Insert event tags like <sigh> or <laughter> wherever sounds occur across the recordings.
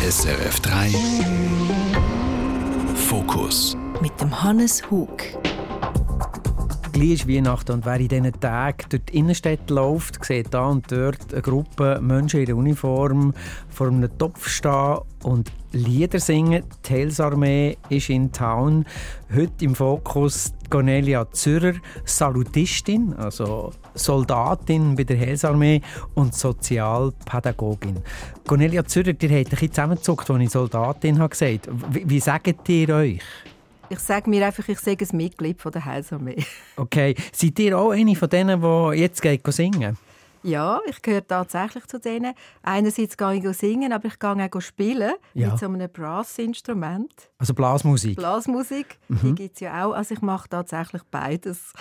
SRF 3 Fokus mit dem Hannes Hug. Gleich ist Weihnachten und wer in diesen Tagen durch die Innenstadt läuft, sieht da und dort eine Gruppe Menschen in der Uniform vor einem Topf stehen und Lieder singen. Die Heilsarmee ist in Town. Heute im Fokus Cornelia Zürcher, Salutistin, also Soldatin bei der Heilsarmee und Sozialpädagogin. Cornelia Zürcher, ihr habt ein zusammengezuckt, als ich Soldatin habe gesagt. Wie, wie sagt ihr euch? Ich sage mir einfach, ich sage ein Mitglied von der Heilsarmee. Okay. Seid ihr auch eine von denen, die jetzt geht singen? Ja, ich gehöre tatsächlich zu denen. Einerseits gehe ich singen, aber ich gehe auch spielen ja. mit so einem Brassinstrument. Also Blasmusik? Blasmusik, mhm. die gibt es ja auch. Also ich mache tatsächlich beides.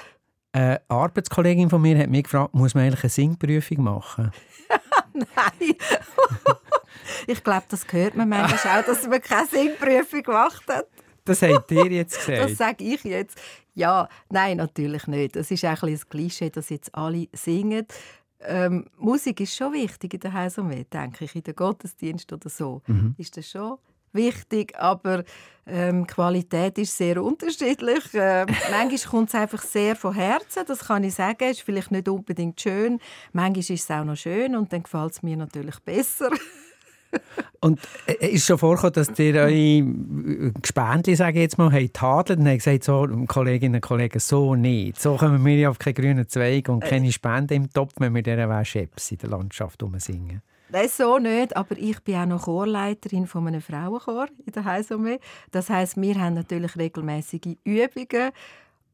Eine Arbeitskollegin von mir hat mich gefragt, muss man eigentlich eine Singprüfung machen? <laughs> Nein. <laughs> ich glaube, das hört man manchmal auch, dass man keine Singprüfung gemacht hat. Das habt ihr jetzt <laughs> gesagt. das sage ich jetzt. Ja, nein, natürlich nicht. Es ist ein, ein Klischee, dass jetzt alle singen. Ähm, Musik ist schon wichtig in der Heilsarmee, denke ich, in den Gottesdienst oder so. Mhm. Ist das schon wichtig, aber ähm, Qualität ist sehr unterschiedlich. Ähm, <laughs> manchmal kommt es einfach sehr von Herzen, das kann ich sagen. Ist vielleicht nicht unbedingt schön. Manchmal ist es auch noch schön und dann gefällt es mir natürlich besser. Und äh, ist schon vorgekommen, dass ihr eure Gespendli, sage ich jetzt mal, habt tadelt und habt gesagt, so, Kolleginnen und Kollegen, so nicht. So kommen wir ja auf keinen grünen Zweig und keine Spende im Topf, wenn wir dieser Scheps in der Landschaft singen. Das so nicht, aber ich bin auch noch Chorleiterin von einem Frauenchor in der Heilsumme. Das heißt, wir haben natürlich regelmäßige Übungen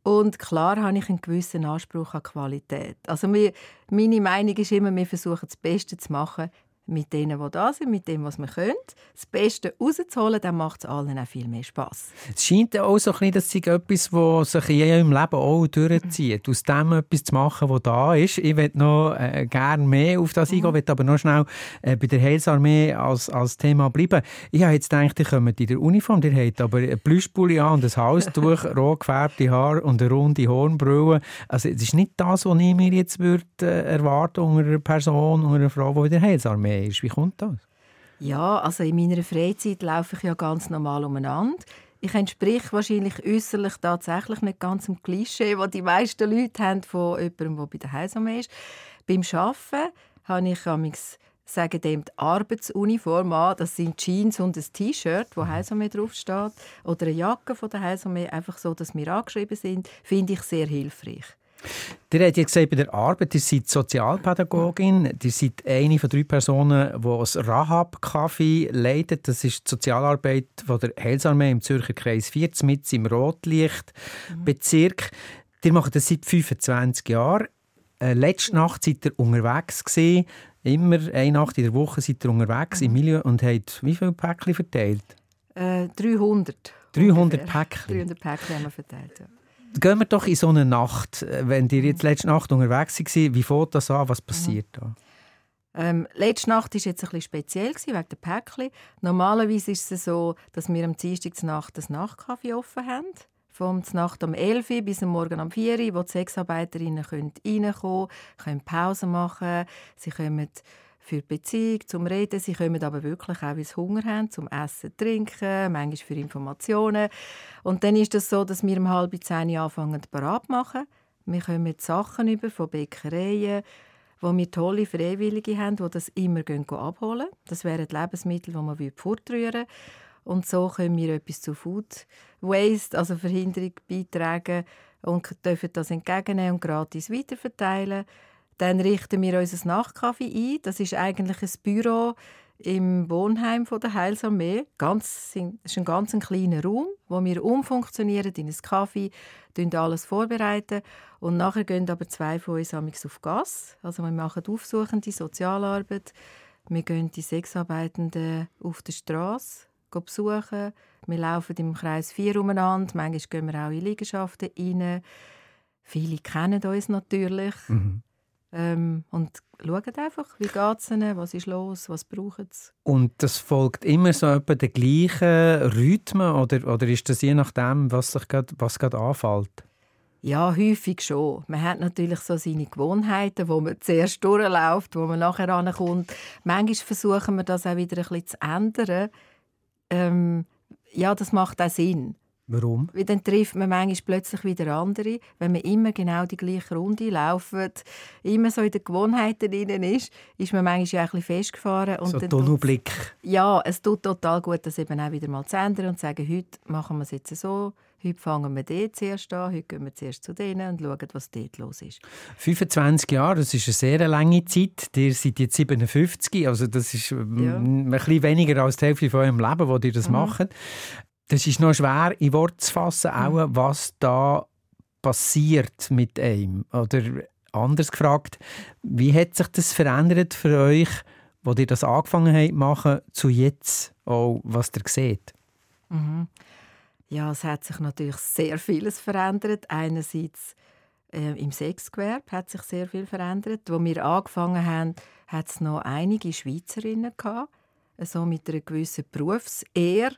und klar habe ich einen gewissen Anspruch an Qualität. Also meine Meinung ist immer, wir versuchen das Beste zu machen mit denen, die da sind, mit dem, was wir können, das Beste rauszuholen, dann macht es allen auch viel mehr Spass. Es scheint auch so ein bisschen, dass es etwas, das sich in ihrem Leben auch durchzieht, aus dem etwas zu machen, was da ist. Ich würde noch äh, gerne mehr auf das eingehen, mhm. will aber noch schnell äh, bei der Heilsarmee als, als Thema bleiben. Ich habe jetzt gedacht, ihr kommt in der Uniform, ihr habt aber ein Plüschpulli an und ein Halstuch, <laughs> rot gefärbte Haare und eine runde Hornbrille. Also es ist nicht das, was ich mir jetzt würde, äh, erwarten unter einer Person, unter einer Frau, die in der Heilsarmee ist. Wie kommt das? Ja, also in meiner Freizeit laufe ich ja ganz normal umeinander. Ich entsprich wahrscheinlich äußerlich tatsächlich nicht ganz dem Klischee, das die meisten Leute haben von jemandem, der bei der Heilsarmee ist. Beim Arbeiten habe ich amigs sagen dem die Arbeitsuniform an. Das sind Jeans und ein T-Shirt, wo Heilsarmee draufsteht. Oder eine Jacke von der Heilsarmee, einfach so, dass wir angeschrieben sind, finde ich sehr hilfreich. Ihr habt ja gesagt, bei der Arbeit, ihr seid Sozialpädagogin, ihr seid eine von drei Personen, die das Rahab-Café leitet. Das ist die Sozialarbeit von der Heilsarmee im Zürcher Kreis 4, mit im Rotlichtbezirk. Ihr macht das seit 25 Jahren. Äh, letzte Nacht seid ihr unterwegs gewesen. Immer eine Nacht in der Woche seid ihr unterwegs mhm. im Milieu und habt wie viele Päckchen verteilt? Äh, 300. 300 Päckchen? 300 Päckchen haben wir verteilt, ja. Gehen wir doch in so eine Nacht. Wenn ihr jetzt letzte Nacht unterwegs war, wie fängt das an? Was passiert da? Ähm, letzte Nacht war jetzt ein bisschen speziell wegen der Päckchen. Normalerweise ist es so, dass wir am Dienstag Nacht das Nachtkaffee offen haben. Vom Nacht um 11 Uhr bis am Morgen um 4 Uhr, wo die Sexarbeiterinnen reinkommen können, können Pause machen, sie können für die Beziehung, zum Reden. Sie kommen aber wirklich auch, weil sie Hunger haben, zum Essen, Trinken, manchmal für Informationen. Und dann ist es das so, dass wir um halb zehn anfangen, parat machen. Wir kommen Sachen über von Bäckereien, wo wir tolle Freiwillige haben, die das immer abholen. Das wären Lebensmittel, die man fortrühren Und so können wir etwas zu Food Waste, also Verhinderung, beitragen und dürfen das entgegennehmen und gratis weiterverteilen. Dann richten wir unser Nachtcafé ein. Das ist eigentlich ein Büro im Wohnheim von der Heilsarmee. Ganz, es ist ein ganz kleiner Raum, wo wir umfunktionieren in ein Kaffee, alles vorbereiten und nachher gehen aber zwei von uns auf Gas. Also wir machen aufsuchende Sozialarbeit. Wir gehen die Sexarbeitenden auf der Straße besuchen. Wir laufen im Kreis 4 umeinander. Manchmal gehen wir auch in Liegenschaften rein. Viele kennen uns natürlich. Mhm. Ähm, und schauen einfach, wie geht es ihnen, was ist los, was brauchen sie. Und das folgt immer so etwa den gleichen Rhythmen oder, oder ist das je nachdem, was sich grad, was gerade anfällt? Ja, häufig schon. Man hat natürlich so seine Gewohnheiten, wo man zuerst durchläuft, wo man nachher ankommt. Manchmal versuchen wir das auch wieder ein bisschen zu ändern. Ähm, ja, das macht auch Sinn. Warum? Weil dann trifft man manchmal plötzlich wieder andere, wenn man immer genau die gleiche Runde laufen, immer so in den Gewohnheiten drin ist, ist man manchmal ja ein bisschen festgefahren. Und so ein Tunnelblick. Ja, es tut total gut, das eben auch wieder mal zu ändern und zu sagen, heute machen wir es jetzt so, heute fangen wir dort zuerst an, heute gehen wir zuerst zu denen und schauen, was dort los ist. 25 Jahre, das ist eine sehr lange Zeit. Ihr seid jetzt 57, also das ist ja. ein bisschen weniger als die Hälfte von eurem Leben, wo ihr das mhm. macht. Das ist noch schwer in Worte zu fassen, auch, mhm. was da passiert mit einem. Oder anders gefragt, wie hat sich das verändert für euch, wo ihr das angefangen habt machen, zu jetzt, auch was ihr seht? Mhm. Ja, es hat sich natürlich sehr vieles verändert. Einerseits äh, im Sexgewerbe hat sich sehr viel verändert. Wo wir angefangen haben, hat es noch einige Schweizerinnen gehabt, so mit einer gewissen Berufsehre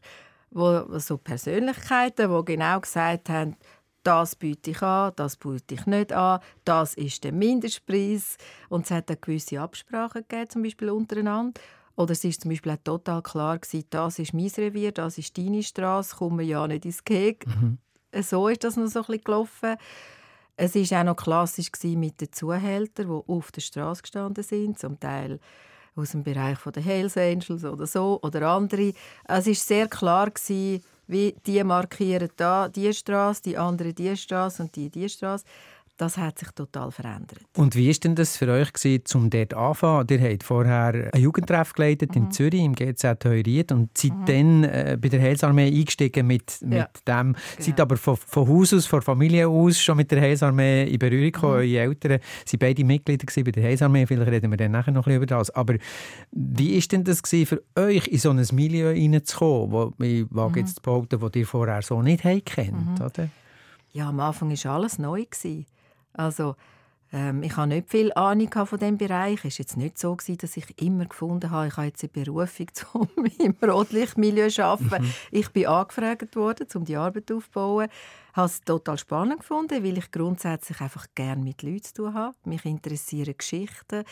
wo so Persönlichkeiten, die genau gesagt haben, das biete ich an, das biete ich nicht an, das ist der Mindestpreis. Und es hat eine gewisse Absprachen gegeben, zum Beispiel untereinander. Oder es war zum Beispiel auch total klar, gewesen, das ist mein Revier, das ist deine Straße, kommen wir ja nicht ins Gehege. Mhm. So ist das noch so ein bisschen gelaufen. Es war auch noch klassisch mit den Zuhältern, die auf der Straße gestanden sind, zum Teil aus dem Bereich der Hells Angels oder so oder andere. Es ist sehr klar gewesen, wie die markieren da die Straße, die andere die Straße und die die Straße das hat sich total verändert. Und wie war denn das für euch, gewesen, um dort anzufangen? Ihr habt vorher ein Jugendtreff geleitet mhm. in Zürich, im GZ Heuriet, und seid mhm. dann äh, bei der Heilsarmee eingestiegen mit, mit ja. dem. Genau. Seid aber von, von Haus aus, von Familie aus schon mit der Heilsarmee in Berührung gekommen. Mhm. Eure Eltern waren beide Mitglieder bei der Heilsarmee. Vielleicht reden wir dann nachher noch ein über das. Aber wie war denn das gewesen, für euch, in so ein Milieu reinzukommen, wo, ich wage jetzt zu behaupten, das ihr vorher so nicht kennt, mhm. oder? Ja, am Anfang war alles neu. Gewesen. Also ähm, ich habe nicht viel Ahnung von diesem Bereich. Es war jetzt nicht so, gewesen, dass ich immer gefunden habe, ich habe jetzt eine Berufung, <laughs> um im Rotlichtmilieu zu arbeiten. Mhm. Ich bin angefragt worden, um die Arbeit aufzubauen. Ich habe es total spannend gefunden, weil ich grundsätzlich einfach gerne mit Leuten zu tun habe. Mich interessieren Geschichten.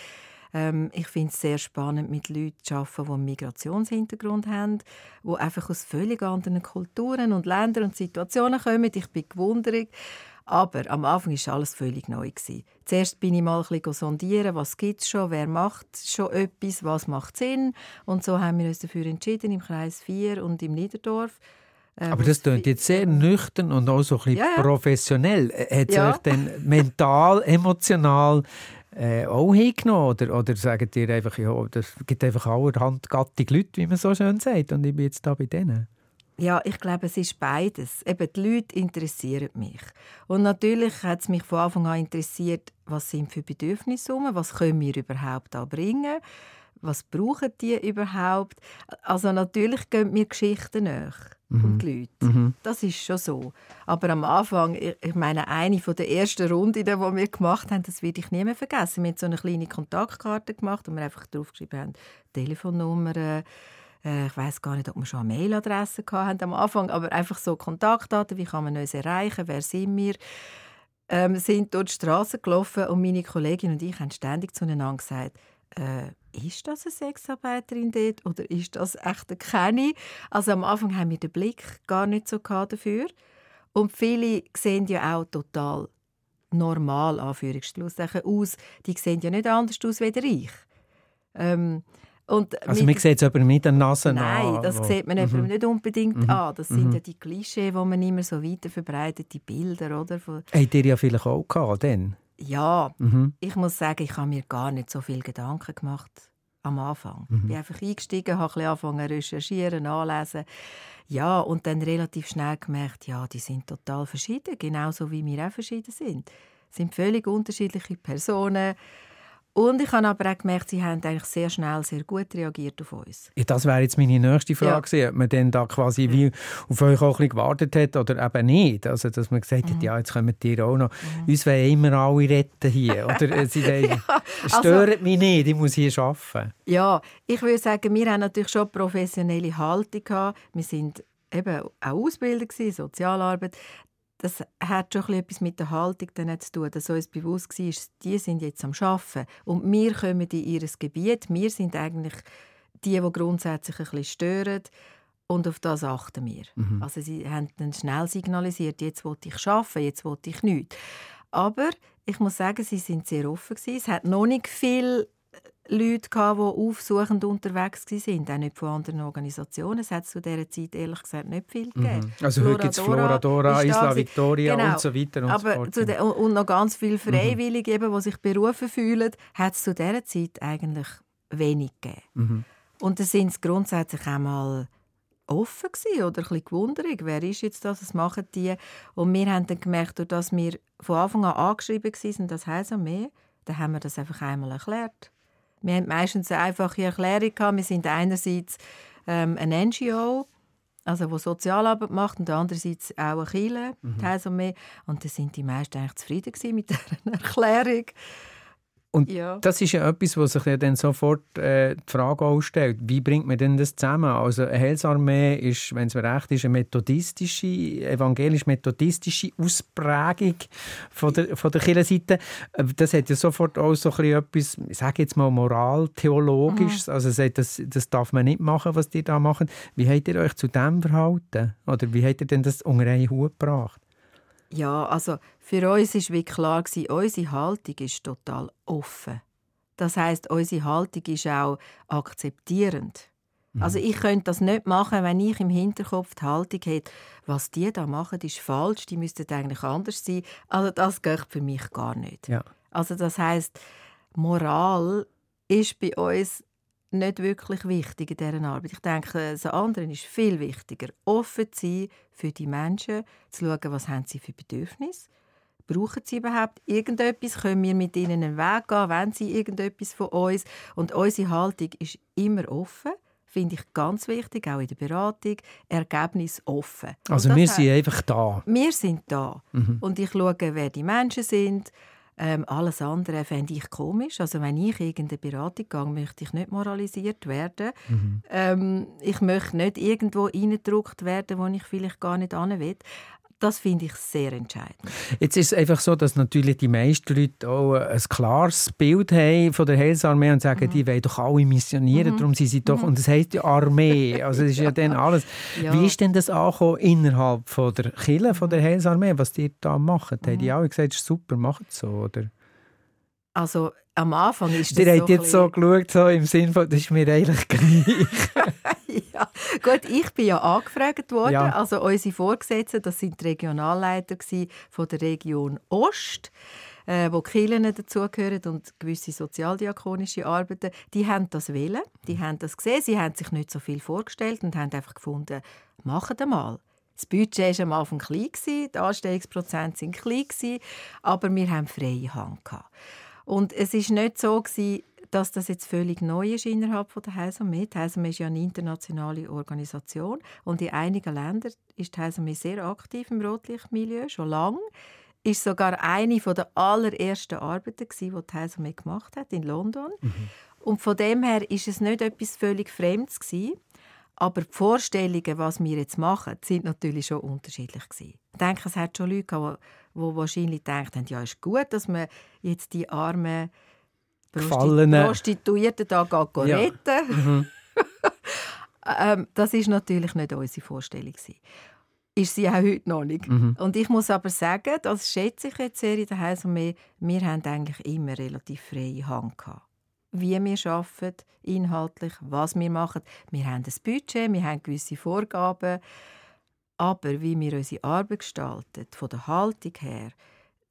Ähm, ich finde es sehr spannend, mit Leuten zu arbeiten, die einen Migrationshintergrund haben, die einfach aus völlig anderen Kulturen und Ländern und Situationen kommen. Ich bin gewundert. Aber am Anfang war alles völlig neu. Zuerst bin ich mal ein bisschen sondieren, was gibt es schon, wer macht schon etwas, was macht Sinn. Und so haben wir uns dafür entschieden, im Kreis 4 und im Niederdorf. Äh, Aber das klingt jetzt sehr nüchtern und auch so ein bisschen ja, ja. professionell. Hat es ja. euch denn mental, emotional äh, auch hingenommen? Oder, oder sagt ihr einfach, ja, das gibt einfach allerhand gattige Leute, wie man so schön sagt, und ich bin jetzt da bei denen? Ja, ich glaube, es ist beides. Eben, die Leute interessieren mich. Und natürlich hat es mich von Anfang an interessiert, was sind für Bedürfnisse um, was können wir überhaupt da bringen, was brauchen die überhaupt. Also natürlich gehen mir Geschichten nach mhm. und die Leute. Mhm. Das ist schon so. Aber am Anfang, ich meine, eine der ersten Runden, die wir gemacht haben, das werde ich nie mehr vergessen. Wir haben so eine kleine Kontaktkarte gemacht, wo wir einfach draufgeschrieben haben, Telefonnummern, äh, ich weiß gar nicht, ob wir schon eine Mailadresse hatten am Anfang, aber einfach so Kontaktdaten, wie kann man uns erreichen, wer sind wir, ähm, sind durch die Straße gelaufen und meine Kollegin und ich haben ständig zueinander gesagt, äh, ist das eine Sexarbeiterin dort oder ist das echt eine Kenny? Also am Anfang haben wir den Blick gar nicht so dafür. Und viele sehen ja auch total normal, Anführungsschlusszeichen, aus. Die sehen ja nicht anders aus als ich. Ähm, und also man sieht es aber mit der Nase Nein, an, das wo... sieht man mhm. nicht unbedingt mhm. an. Das sind mhm. ja die Klischee, die man immer so weiter verbreitet, die Bilder, oder? Habt ihr ja vielleicht auch gehabt, dann? Ja, mhm. ich muss sagen, ich habe mir gar nicht so viel Gedanken gemacht am Anfang. Ich mhm. bin einfach eingestiegen, habe ein angefangen zu recherchieren, anlesen. Ja, und dann relativ schnell gemerkt, ja, die sind total verschieden, genauso wie wir auch verschieden sind. Es sind völlig unterschiedliche Personen, und ich habe aber auch gemerkt, sie haben eigentlich sehr schnell, sehr gut reagiert auf uns. Ja, das wäre jetzt meine nächste Frage ja. ob man dann da quasi wie auf euch auch ein bisschen gewartet hat oder eben nicht. Also, dass man gesagt hat, mhm. ja, jetzt kommen die auch noch. Mhm. Uns wollen immer alle retten hier. <laughs> Oder sie wollen, ja, also, stört mich nicht, ich muss hier arbeiten. Ja, ich würde sagen, wir haben natürlich schon professionelle Haltung gehabt. Wir sind eben auch Ausbilder, Sozialarbeit das hat schon etwas mit der Haltung dann zu tun, dass uns bewusst war, die sind jetzt am Arbeiten und wir kommen in ihr Gebiet. Wir sind eigentlich die, die grundsätzlich ein bisschen stören und auf das achten wir. Mhm. Also sie haben dann schnell signalisiert, jetzt wollte ich arbeiten, jetzt wollte ich nichts. Aber ich muss sagen, sie sind sehr offen gewesen. Es hat noch nicht viel Leute, die aufsuchend unterwegs waren, auch nicht von anderen Organisationen. Es hat zu dieser Zeit ehrlich gesagt nicht viel gegeben. Mhm. Also heute gibt es Floradora, Isla Victoria genau. und so weiter. Und, Aber so de, und noch ganz viele Freiwillige, mhm. die sich berufen fühlen, hat es zu dieser Zeit eigentlich wenig gegeben. Mhm. Und da sind sie grundsätzlich einmal offen gewesen, oder ein bisschen gewundert, wer ist jetzt das, was machen die? Und wir haben dann gemerkt, dass wir von Anfang an angeschrieben waren, das heisst mehr, dann haben wir das einfach einmal erklärt. Wir haben meistens eine einfache Erklärung gehabt. Wir sind einerseits ähm, ein NGO, also wo Sozialarbeit macht, und andererseits auch eine Kirche, mhm. und mehr. Und da sind die meisten eigentlich zufrieden mit <laughs> dieser Erklärung. Und ja. das ist ja etwas, was sich ja dann sofort äh, die Frage auch stellt, wie bringt man denn das zusammen? Also eine Heilsarmee ist, wenn es mir recht ist, eine methodistische, evangelisch-methodistische Ausprägung von der, von der Kirchenseite. Äh, das hat ja sofort auch so ein etwas, ich sage jetzt mal moraltheologisches, mhm. also sagt, das, das darf man nicht machen, was die da machen. Wie habt ihr euch zu dem verhalten? Oder wie habt ihr denn das unter einen Hut gebracht? Ja, also für uns ist wie klar gewesen, unsere Haltung ist total offen. Das heißt, unsere Haltung ist auch akzeptierend. Mhm. Also ich könnte das nicht machen, wenn ich im Hinterkopf die Haltung hätte, was die da machen, ist falsch, die müssten eigentlich anders sein. Also das geht für mich gar nicht. Ja. Also das heißt, Moral ist bei uns nicht wirklich wichtig in dieser Arbeit. Ich denke, das andere ist viel wichtiger. Offen zu sein für die Menschen, zu schauen, was haben sie für Bedürfnisse Brauchen sie überhaupt irgendetwas? Können wir mit ihnen einen Weg gehen? Wollen sie irgendetwas von uns? Und unsere Haltung ist immer offen finde ich ganz wichtig, auch in der Beratung, Ergebnis offen. Also wir sind einfach da. Wir sind da. Mhm. Und ich schaue, wer die Menschen sind, ähm, alles andere fände ich komisch. Also wenn ich irgendeine Beratung gehe, möchte ich nicht moralisiert werden. Mhm. Ähm, ich möchte nicht irgendwo reingedruckt werden, wo ich vielleicht gar nicht hin will. Das finde ich sehr entscheidend. Jetzt ist es einfach so, dass natürlich die meisten Leute auch ein klares Bild haben von der Heilsarmee und sagen, mhm. die wollen doch alle missionieren, mhm. darum sind sie doch, mhm. und das heisst ja Armee, also das ist ja, <laughs> ja dann alles. Ja. Wie ist denn das angekommen innerhalb von der Kirche, von der Heilsarmee, was die da machen? Mhm. Haben die alle gesagt, super, macht es so, oder? Also am Anfang ist das Ihr habt jetzt so geschaut, so im Sinne von, das ist mir eigentlich gleich. <laughs> <laughs> ja, gut, ich bin ja angefragt worden. Ja. Also unsere Vorgesetzten, das sind die Regionalleiter von der Region Ost äh, wo Kirchen dazugehören und gewisse sozialdiakonische Arbeiten, die haben das wählen, die haben das gesehen, sie haben sich nicht so viel vorgestellt und haben einfach gefunden, machen wir mal. Das Budget war am Anfang klein, die Anstellungsprozente waren klein, aber wir haben freie Hand. Und es ist nicht so, dass das jetzt völlig neu ist innerhalb der Heilsarmee. Die Heilsarmee ist ja eine internationale Organisation und in einigen Ländern ist die Heilsarmee sehr aktiv im Rotlichtmilieu, schon lange. Ist sogar eine der allerersten Arbeiten, die die Heilsarmee gemacht hat in London. Mhm. Und von dem her ist es nicht etwas völlig Fremdes gewesen. Aber die Vorstellungen, was wir jetzt machen, sind natürlich schon unterschiedlich gewesen. Ich denke, es hat schon Leute gehabt, die, die wahrscheinlich gedacht haben, ja, ist gut, dass man jetzt die armen Gefallene. Prostituierten da geht ja. retten. Mhm. <laughs> ähm, das ist natürlich nicht unsere Vorstellung gewesen. Ist sie auch heute noch nicht. Mhm. Und ich muss aber sagen, das schätze ich jetzt sehr in der Heilsarmee, wir haben eigentlich immer relativ freie Hand gehabt wie wir arbeiten, inhaltlich, was wir machen. Wir haben ein Budget, wir haben gewisse Vorgaben. Aber wie wir unsere Arbeit gestalten, von der Haltung her,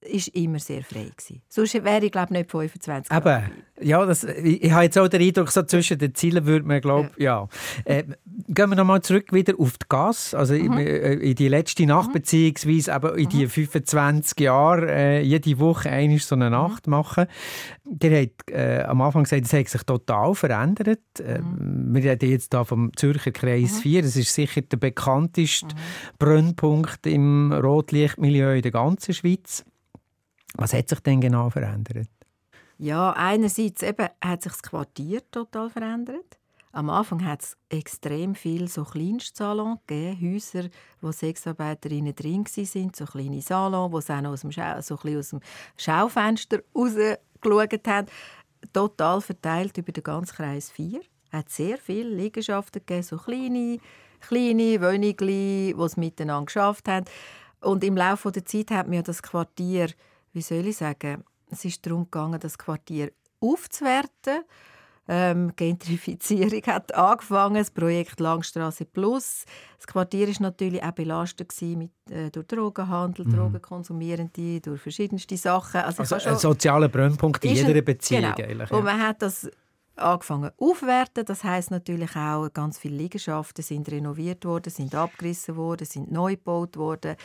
ist immer sehr frei gewesen. Sonst wäre ich glaube nicht 25 Jahre. Aber ja, das, ich, ich habe jetzt auch den Eindruck, so zwischen den Zielen würde man glaube ja. ja. Äh, gehen wir nochmal zurück wieder auf die Gas, also mhm. in, in, die letzte Nacht mhm. beziehungsweise eben in die 25 mhm. Jahre äh, jede Woche eine so eine mhm. Nacht machen. Der hat äh, am Anfang gesagt, es hat sich total verändert. Äh, mhm. wir reden jetzt hier vom Zürcher Kreis mhm. 4. Das ist sicher der bekannteste Brennpunkt im Rotlichtmilieu in der ganzen Schweiz. Was hat sich denn genau verändert? Ja, einerseits eben hat sich das Quartier total verändert. Am Anfang hat es extrem viel so Kleinstsalons gegeben, Häuser, wo Sexarbeiterinnen drin waren, so kleine Salons, sie auch noch aus dem, Schau so aus dem Schaufenster rausgeschaut haben. Total verteilt über den ganzen Kreis 4. Es hat sehr viele Liegenschaften gegeben, so kleine, kleine Wohnungen, die es miteinander geschafft haben. Und im Laufe der Zeit hat mir das Quartier, wie soll ich sagen, es ist darum gegangen, das Quartier aufzuwerten ähm, Gentrifizierung hat angefangen, das Projekt Langstraße Plus. Das Quartier ist natürlich auch belastet mit, äh, durch Drogenhandel, mhm. Drogenkonsumierende, durch verschiedenste Sachen. Also, also ein sozialer Brennpunkt in jeder Beziehung. Genau. Eigentlich, ja. Und man hat das angefangen aufwerten. Das heißt natürlich auch, ganz viele Liegenschaften sind renoviert worden, sind abgerissen worden, sind neu gebaut worden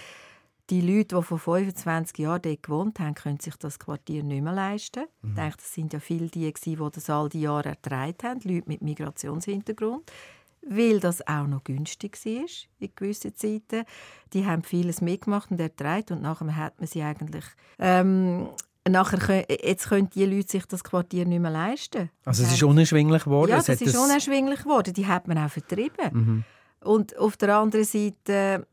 die Leute, die vor 25 Jahren dort gewohnt haben, können sich das Quartier nicht mehr leisten. Mhm. Ich denke, das sind ja viele die, die das all die Jahre ertragen haben, Leute mit Migrationshintergrund, weil das auch noch günstig war in gewissen Zeiten. Die haben vieles mitgemacht und ertragen und nachher hat man sie eigentlich... Ähm, nachher jetzt können die Leute sich das Quartier nicht mehr leisten. Also es ist unerschwinglich geworden? Ja, es ist unerschwinglich geworden. Die hat man auch vertrieben. Mhm. Und auf der anderen Seite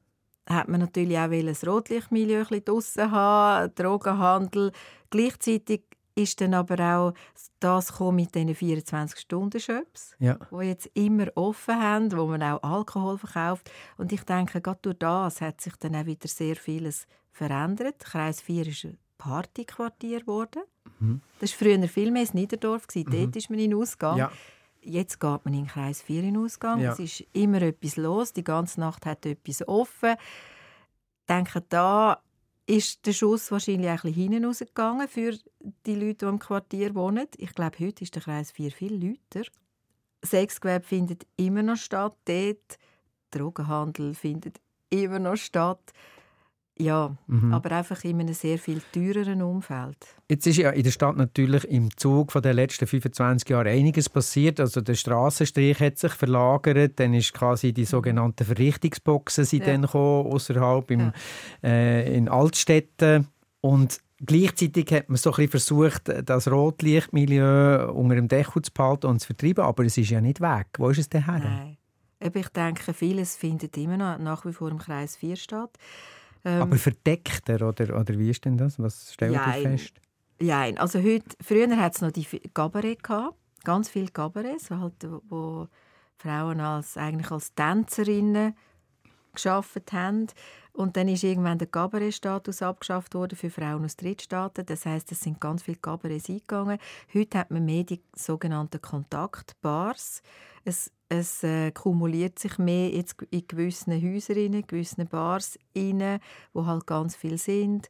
hat man natürlich auch das Rotlichtmilieu draussen haben, Drogenhandel. Gleichzeitig ist dann aber auch das mit diesen 24-Stunden-Shops, ja. die jetzt immer offen haben, wo man auch Alkohol verkauft. Und ich denke, gerade durch das hat sich dann auch wieder sehr vieles verändert. Kreis 4 ist ein Partyquartier geworden. Mhm. Das war früher viel mehr das Niederdorf. Mhm. Dort ist man in Ausgang. Ja. Jetzt geht man in den Kreis 4 in Ausgang. Ja. Es ist immer etwas los. Die ganze Nacht hat etwas offen. Ich denke, da ist der Schuss wahrscheinlich ein bisschen hinten rausgegangen für die Leute, die im Quartier wohnen. Ich glaube, heute ist der Kreis 4 viel lauter. Sexgewerbe findet immer noch statt dort. Drogenhandel findet immer noch statt. Ja, mhm. aber einfach in einem sehr viel teureren Umfeld. Jetzt ist ja in der Stadt natürlich im Zug von den letzten 25 Jahren einiges passiert. Also der Straßenstrich hat sich verlagert, dann ist quasi die sogenannten Verrichtungsboxen sind ja. dann gekommen, außerhalb im, ja. äh, in Altstädten und Gleichzeitig hat man so ein versucht, das Rotlichtmilieu unter dem Deckel zu behalten und zu vertreiben, aber es ist ja nicht weg. Wo ist es denn her? Nein. Ich denke, vieles findet immer noch nach wie vor im Kreis 4 statt. Ähm, Aber verdeckter, oder, oder wie ist denn das? Was stellt ihr fest? Ja, also heute, früher hat es noch die Gabarett gehabt, ganz viele Gabarets, halt, wo Frauen als, eigentlich als Tänzerinnen geschafft haben. Und dann ist irgendwann der Kabarettstatus abgeschafft worden für Frauen aus Drittstaaten. Das heißt, es sind ganz viele Kabarets eingegangen. Heute hat man mehr die sogenannten Kontaktbars. Es, es äh, kumuliert sich mehr jetzt in gewissen Häusern, in gewissen Bars rein, wo halt ganz viel sind.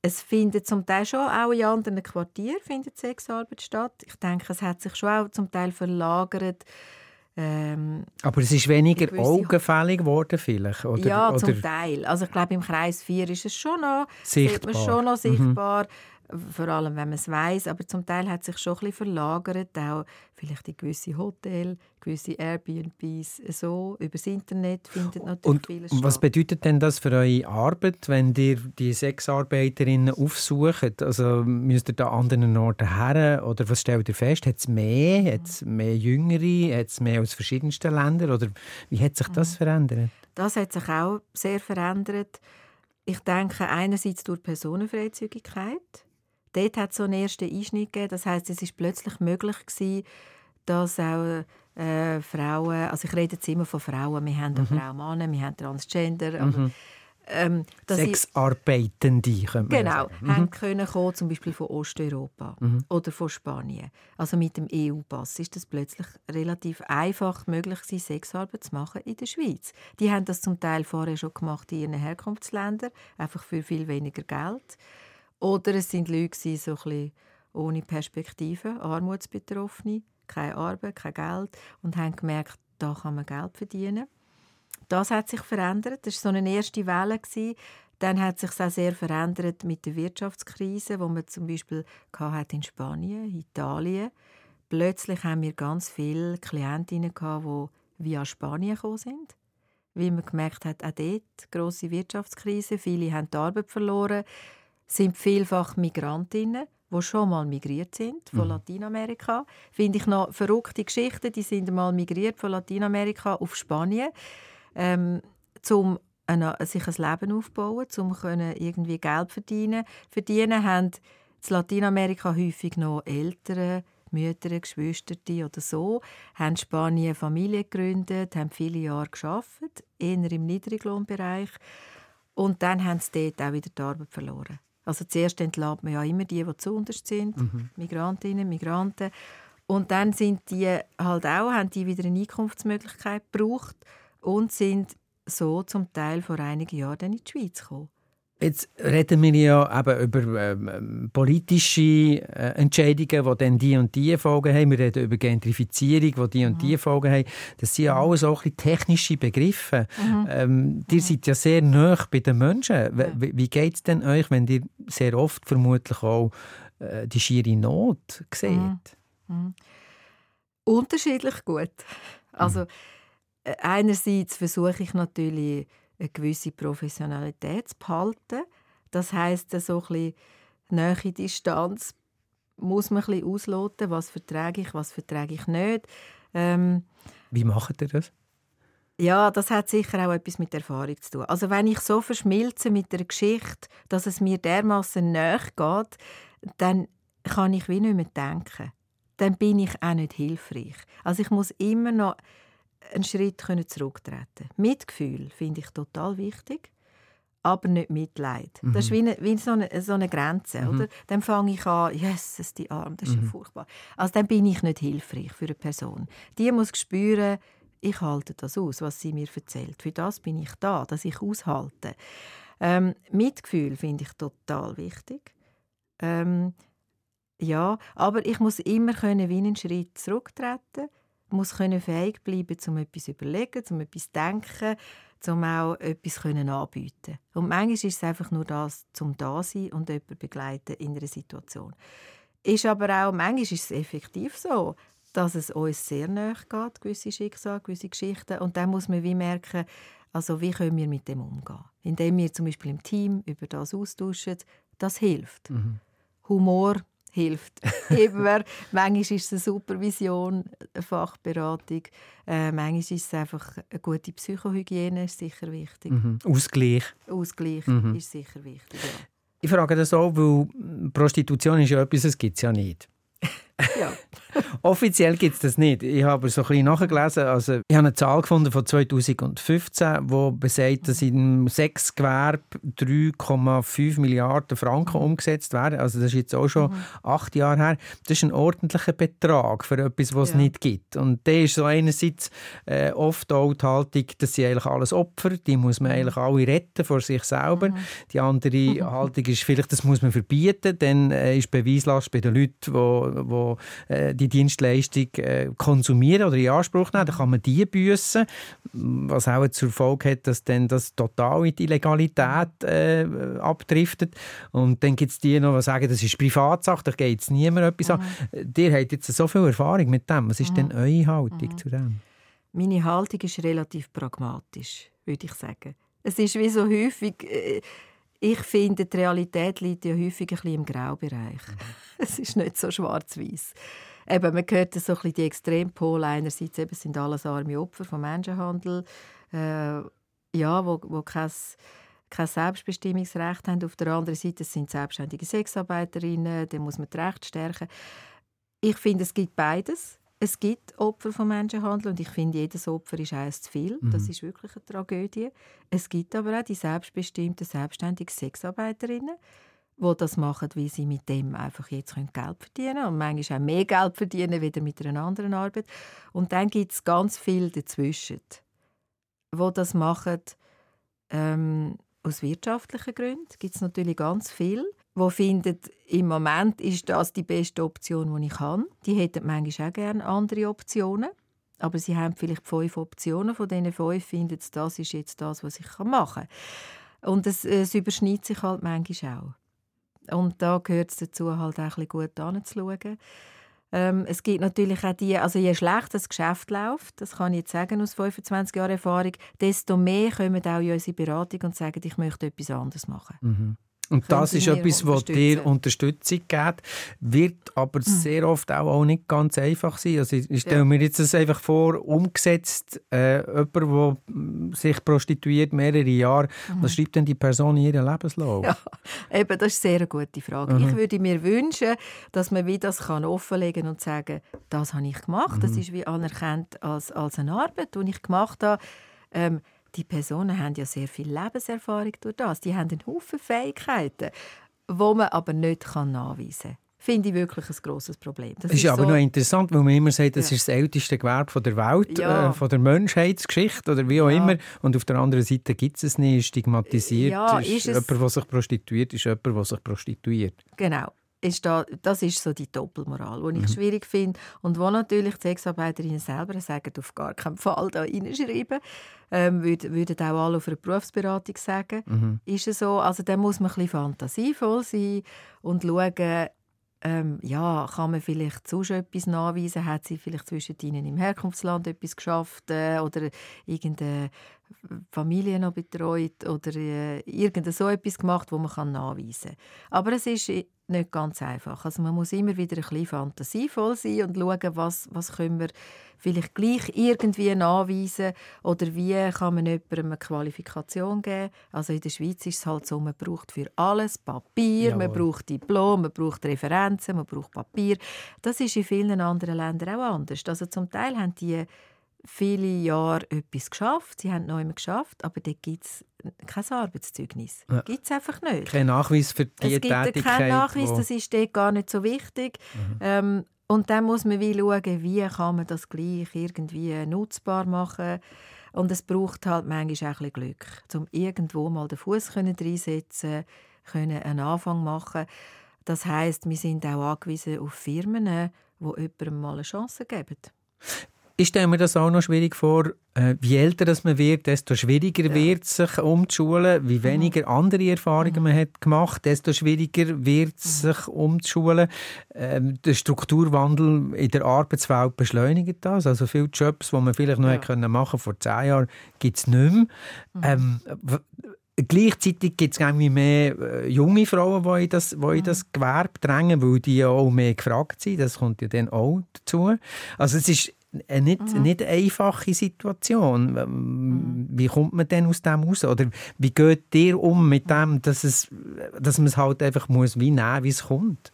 Es findet zum Teil schon auch in anderen Quartieren findet Sexarbeit statt. Ich denke, es hat sich schon auch zum Teil verlagert ähm, Aber es ist weniger augenfällig geworden vielleicht? Oder, ja, oder? zum Teil. Also ich glaube, im Kreis 4 ist es schon noch sichtbar. man schon noch sichtbar. Mhm vor allem wenn man es weiß, aber zum Teil hat sich schon ein bisschen verlagert, auch vielleicht in gewisse Hotels, gewisse Airbnbs, so über das Internet findet natürlich und vieles statt. Was bedeutet denn das für eure Arbeit, wenn ihr die Sexarbeiterinnen aufsucht? Also müsst ihr da an anderen Orten her oder was stellt ihr fest? Hat es mehr, hat es mehr Jüngere, hat es mehr aus verschiedensten Ländern oder wie hat sich das mhm. verändert? Das hat sich auch sehr verändert. Ich denke einerseits durch Personenfreizügigkeit dort hat es so einen ersten Einschnitt gegeben. Das heißt, es ist plötzlich möglich gewesen, dass auch äh, Frauen, also ich rede jetzt immer von Frauen, wir haben mhm. Frauen, Männer, wir haben Transgender, mhm. ähm, Sexarbeitende, können wir Genau, sagen. Mhm. haben können kommen, zum Beispiel von Osteuropa mhm. oder von Spanien. Also mit dem EU-Pass ist es plötzlich relativ einfach möglich gewesen, Sexarbeit zu machen in der Schweiz. Die haben das zum Teil vorher schon gemacht in ihren Herkunftsländern, einfach für viel weniger Geld. Oder es sind Leute, so ohne Perspektive, Armutsbetroffene, keine Arbeit, kein Geld und haben gemerkt, da kann man Geld verdienen. Das hat sich verändert. Das war so eine erste Welle. Dann hat sich auch sehr verändert mit der Wirtschaftskrise, wo man zum Beispiel in Spanien, Italien. Plötzlich haben wir ganz viele Klientinnen die via Spanien gekommen sind. Wie man gemerkt hat, auch dort grosse Wirtschaftskrise. Viele haben die Arbeit verloren sind vielfach Migrantinnen, die schon mal migriert sind von mhm. Lateinamerika. Finde ich noch verrückte Geschichten. Die sind mal migriert von Lateinamerika auf Spanien, ähm, um sich ein Leben aufzubauen, um irgendwie Geld verdienen. Verdienen haben in Lateinamerika häufig noch Eltern, Mütter, Geschwister oder so, haben Spanien eine Familie gegründet, haben viele Jahre geschafft, eher im Niedriglohnbereich. Und dann haben sie dort auch wieder die Arbeit verloren. Also zuerst entlädt man ja immer die, die zu unterst sind, mhm. Migrantinnen, Migranten. Und dann sind die halt auch, haben die wieder eine Einkunftsmöglichkeit gebraucht und sind so zum Teil vor einigen Jahren in die Schweiz gekommen. Jetzt reden wir ja eben über ähm, politische äh, Entscheidungen, die dann die und die Folgen haben. Wir reden über Gentrifizierung, die die und die mhm. Folgen haben. Das sind ja mhm. alles auch technische Begriffe. Mhm. Ähm, ihr mhm. seid ja sehr nah bei den Menschen. Wie, wie geht es denn euch, wenn ihr sehr oft vermutlich auch äh, die schiere Not seht? Mhm. mhm. Unterschiedlich gut. Also äh, einerseits versuche ich natürlich eine gewisse Professionalität zu behalten. Das heisst, so ein bisschen nahe Distanz muss man ein bisschen ausloten, was vertrage ich, was vertrage ich nicht. Ähm, Wie macht ihr das? Ja, das hat sicher auch etwas mit Erfahrung zu tun. Also wenn ich so verschmilze mit der Geschichte, dass es mir dermaßen näher geht, dann kann ich wie nicht mehr denken. Dann bin ich auch nicht hilfreich. Also ich muss immer noch einen Schritt zurücktreten Mitgefühl finde ich total wichtig, aber nicht Mitleid. Mhm. Das ist wie, eine, wie so, eine, so eine Grenze. Mhm. Oder? Dann fange ich an, Jesus, die Arme, das ist mhm. ja furchtbar. Also dann bin ich nicht hilfreich für eine Person. Die muss spüren, ich halte das aus, was sie mir erzählt. Für das bin ich da, dass ich aushalte. Ähm, Mitgefühl finde ich total wichtig. Ähm, ja, aber ich muss immer können wie einen Schritt zurücktreten muss können fähig bleiben, um etwas zu überlegen, um etwas zu denken, um auch etwas können anbieten Und manchmal ist es einfach nur das, zum da sein und jemanden begleiten in einer Situation. Ist aber auch, manchmal ist es effektiv so, dass es uns sehr nahe geht, gewisse Schicksale, gewisse Geschichten. Und dann muss man wie merken, also wie können wir mit dem umgehen? Indem wir zum Beispiel im Team über das austauschen, das hilft. Mhm. Humor hilft immer. <laughs> manchmal ist es eine Supervision, eine Fachberatung. Äh, manchmal ist es einfach eine gute Psychohygiene, ist sicher wichtig. Mhm. Ausgleich. Ausgleich mhm. ist sicher wichtig, ja. Ich frage das auch, weil Prostitution ist ja etwas, das gibt es ja nicht. <laughs> ja. <laughs> Offiziell gibt es das nicht. Ich habe so ein bisschen nachgelesen. Also, ich habe eine Zahl gefunden von 2015, die besagt, dass in sechs Gewerben 3,5 Milliarden Franken umgesetzt werden. Also das ist jetzt auch schon mhm. acht Jahre her. Das ist ein ordentlicher Betrag für etwas, was ja. es nicht gibt. Und der ist so einerseits äh, oft auch die Haltung, dass sie eigentlich alles Opfer, die muss man mhm. eigentlich alle retten vor sich selber. Mhm. Die andere mhm. <laughs> Haltung ist vielleicht, das muss man verbieten, dann äh, ist Beweislast bei den Leuten, die, die äh, die Dienstleistung äh, konsumieren oder in Anspruch nehmen, dann kann man die büßen, was auch zur Folge hat, dass dann das total in die Illegalität äh, abdriftet. Und dann gibt es die noch, die sagen, das ist Privatsache, da geht es niemand etwas mhm. an. Ihr habt jetzt so viel Erfahrung mit dem. Was ist mhm. denn eure Haltung mhm. zu dem? Meine Haltung ist relativ pragmatisch, würde ich sagen. Es ist wie so häufig... Ich finde, die Realität liegt ja häufig ein bisschen im Graubereich. Mhm. <laughs> Es ist nicht so schwarz-weiß eben, man hört so ein bisschen die Extrempole. Einerseits eben sind alles arme Opfer von Menschenhandel, äh, ja, wo, wo kein, kein Selbstbestimmungsrecht haben. Auf der anderen Seite sind selbstständige Sexarbeiterinnen, da muss man das Recht stärken. Ich finde, es gibt beides. Es gibt Opfer von Menschenhandel und ich finde, jedes Opfer ist eins zu viel. Mhm. Das ist wirklich eine Tragödie. Es gibt aber auch die selbstbestimmten, selbstständigen Sexarbeiterinnen, die das machen, weil sie mit dem einfach jetzt Geld verdienen können und manchmal auch mehr Geld verdienen wieder mit einer anderen Arbeit. Und dann gibt es ganz viel dazwischen, wo das machen ähm, aus wirtschaftlichen Gründen. Gibt es natürlich ganz viel, wo findet im Moment ist das die beste Option, die ich kann. Die hätten manchmal auch gerne andere Optionen. Aber sie haben vielleicht fünf Optionen. Von diesen fünf finden sie, das ist jetzt das, was ich machen kann. Und es, es überschneidet sich halt manchmal auch. Und da gehört es dazu, halt auch ein gut anzuschauen. Ähm, es gibt natürlich auch die, also je schlechter das Geschäft läuft, das kann ich jetzt sagen aus 25 Jahren Erfahrung, desto mehr kommen auch in unsere Beratung und sagen, ich möchte etwas anderes machen. Mhm. Und das ist etwas, was dir Unterstützung gibt, wird aber mhm. sehr oft auch, auch nicht ganz einfach sein. Also ich stelle ja. mir jetzt das einfach vor, umgesetzt, äh, jemand, der sich prostituiert mehrere Jahre, mhm. was schreibt denn die Person in ihren Lebenslauf? Ja, eben, das ist sehr eine gute Frage. Mhm. Ich würde mir wünschen, dass man wie das kann offenlegen und sagen, das habe ich gemacht, das mhm. ist wie anerkannt als, als eine Arbeit, die ich gemacht habe. Ähm, die Personen haben ja sehr viel Lebenserfahrung durch das. Die haben einen Haufen Fähigkeiten, wo man aber nicht nachweisen kann finde ich wirklich ein grosses Problem. Das ist, ist aber so, noch interessant, weil man immer sagt, das ja. ist das älteste Gewerbe der Welt, ja. äh, von der Menschheitsgeschichte oder wie auch ja. immer. Und auf der anderen Seite gibt es es nicht, stigmatisiert. Ja, ist, ist jemand, der sich prostituiert, ist jemand, der sich prostituiert. Genau ist da, das ist so die Doppelmoral, die ich mhm. schwierig finde und wo natürlich die Sexarbeiterinnen selber sagen, auf gar keinen Fall da reinschreiben. Ähm, würden, würden auch alle auf einer Berufsberatung sagen. Mhm. Ist es so? Also da muss man ein bisschen fantasievoll sein und schauen, ähm, ja, kann man vielleicht sonst etwas nachweisen? Hat sie vielleicht zwischen ihnen im Herkunftsland etwas geschafft äh, oder irgendeine Familie noch betreut oder äh, irgend so etwas gemacht, wo man kann nachweisen kann. Aber es ist nicht ganz einfach. Also man muss immer wieder ein bisschen fantasievoll sein und schauen, was, was können wir vielleicht gleich irgendwie nachweisen oder wie kann man jemandem eine Qualifikation geben. Also in der Schweiz ist es halt so, man braucht für alles Papier, Jawohl. man braucht Diplom, man braucht Referenzen, man braucht Papier. Das ist in vielen anderen Ländern auch anders. Also zum Teil haben die viele Jahre etwas geschafft, sie haben noch immer geschafft, aber dort gibt es kein Arbeitszeugnis. Ja. Gibt es einfach nicht. Kein Nachweis für die es gibt Tätigkeit. Kein Nachweis, das ist dort gar nicht so wichtig. Mhm. Ähm, und dann muss man wie schauen, wie kann man das gleich irgendwie nutzbar machen und es braucht halt manchmal auch ein bisschen Glück, um irgendwo mal den Fuß reinsetzen können, einen Anfang machen. Das heißt, wir sind auch angewiesen auf Firmen, die jemandem mal eine Chance geben. Ich stelle mir das auch noch schwierig vor, äh, wie älter das man wird, desto schwieriger ja. wird es, sich umzuschulen. Wie mhm. weniger andere Erfahrungen mhm. man hat gemacht, desto schwieriger wird es, mhm. sich umzuschulen. Ähm, der Strukturwandel in der Arbeitswelt beschleunigt das. Also viele Jobs, die man vielleicht noch ja. können machen vor zehn Jahren, gibt es nicht mehr. Mhm. Ähm, Gleichzeitig gibt es irgendwie mehr äh, junge Frauen, die in, das, die in das Gewerbe drängen, weil die ja auch mehr gefragt sind. Das kommt ja dann auch dazu. Also es ist nicht, mhm. nicht einfache Situation. Mhm. Wie kommt man denn aus dem raus? Oder wie geht ihr um mit dem, dass, es, dass man es halt einfach muss wie nehmen, wie es kommt?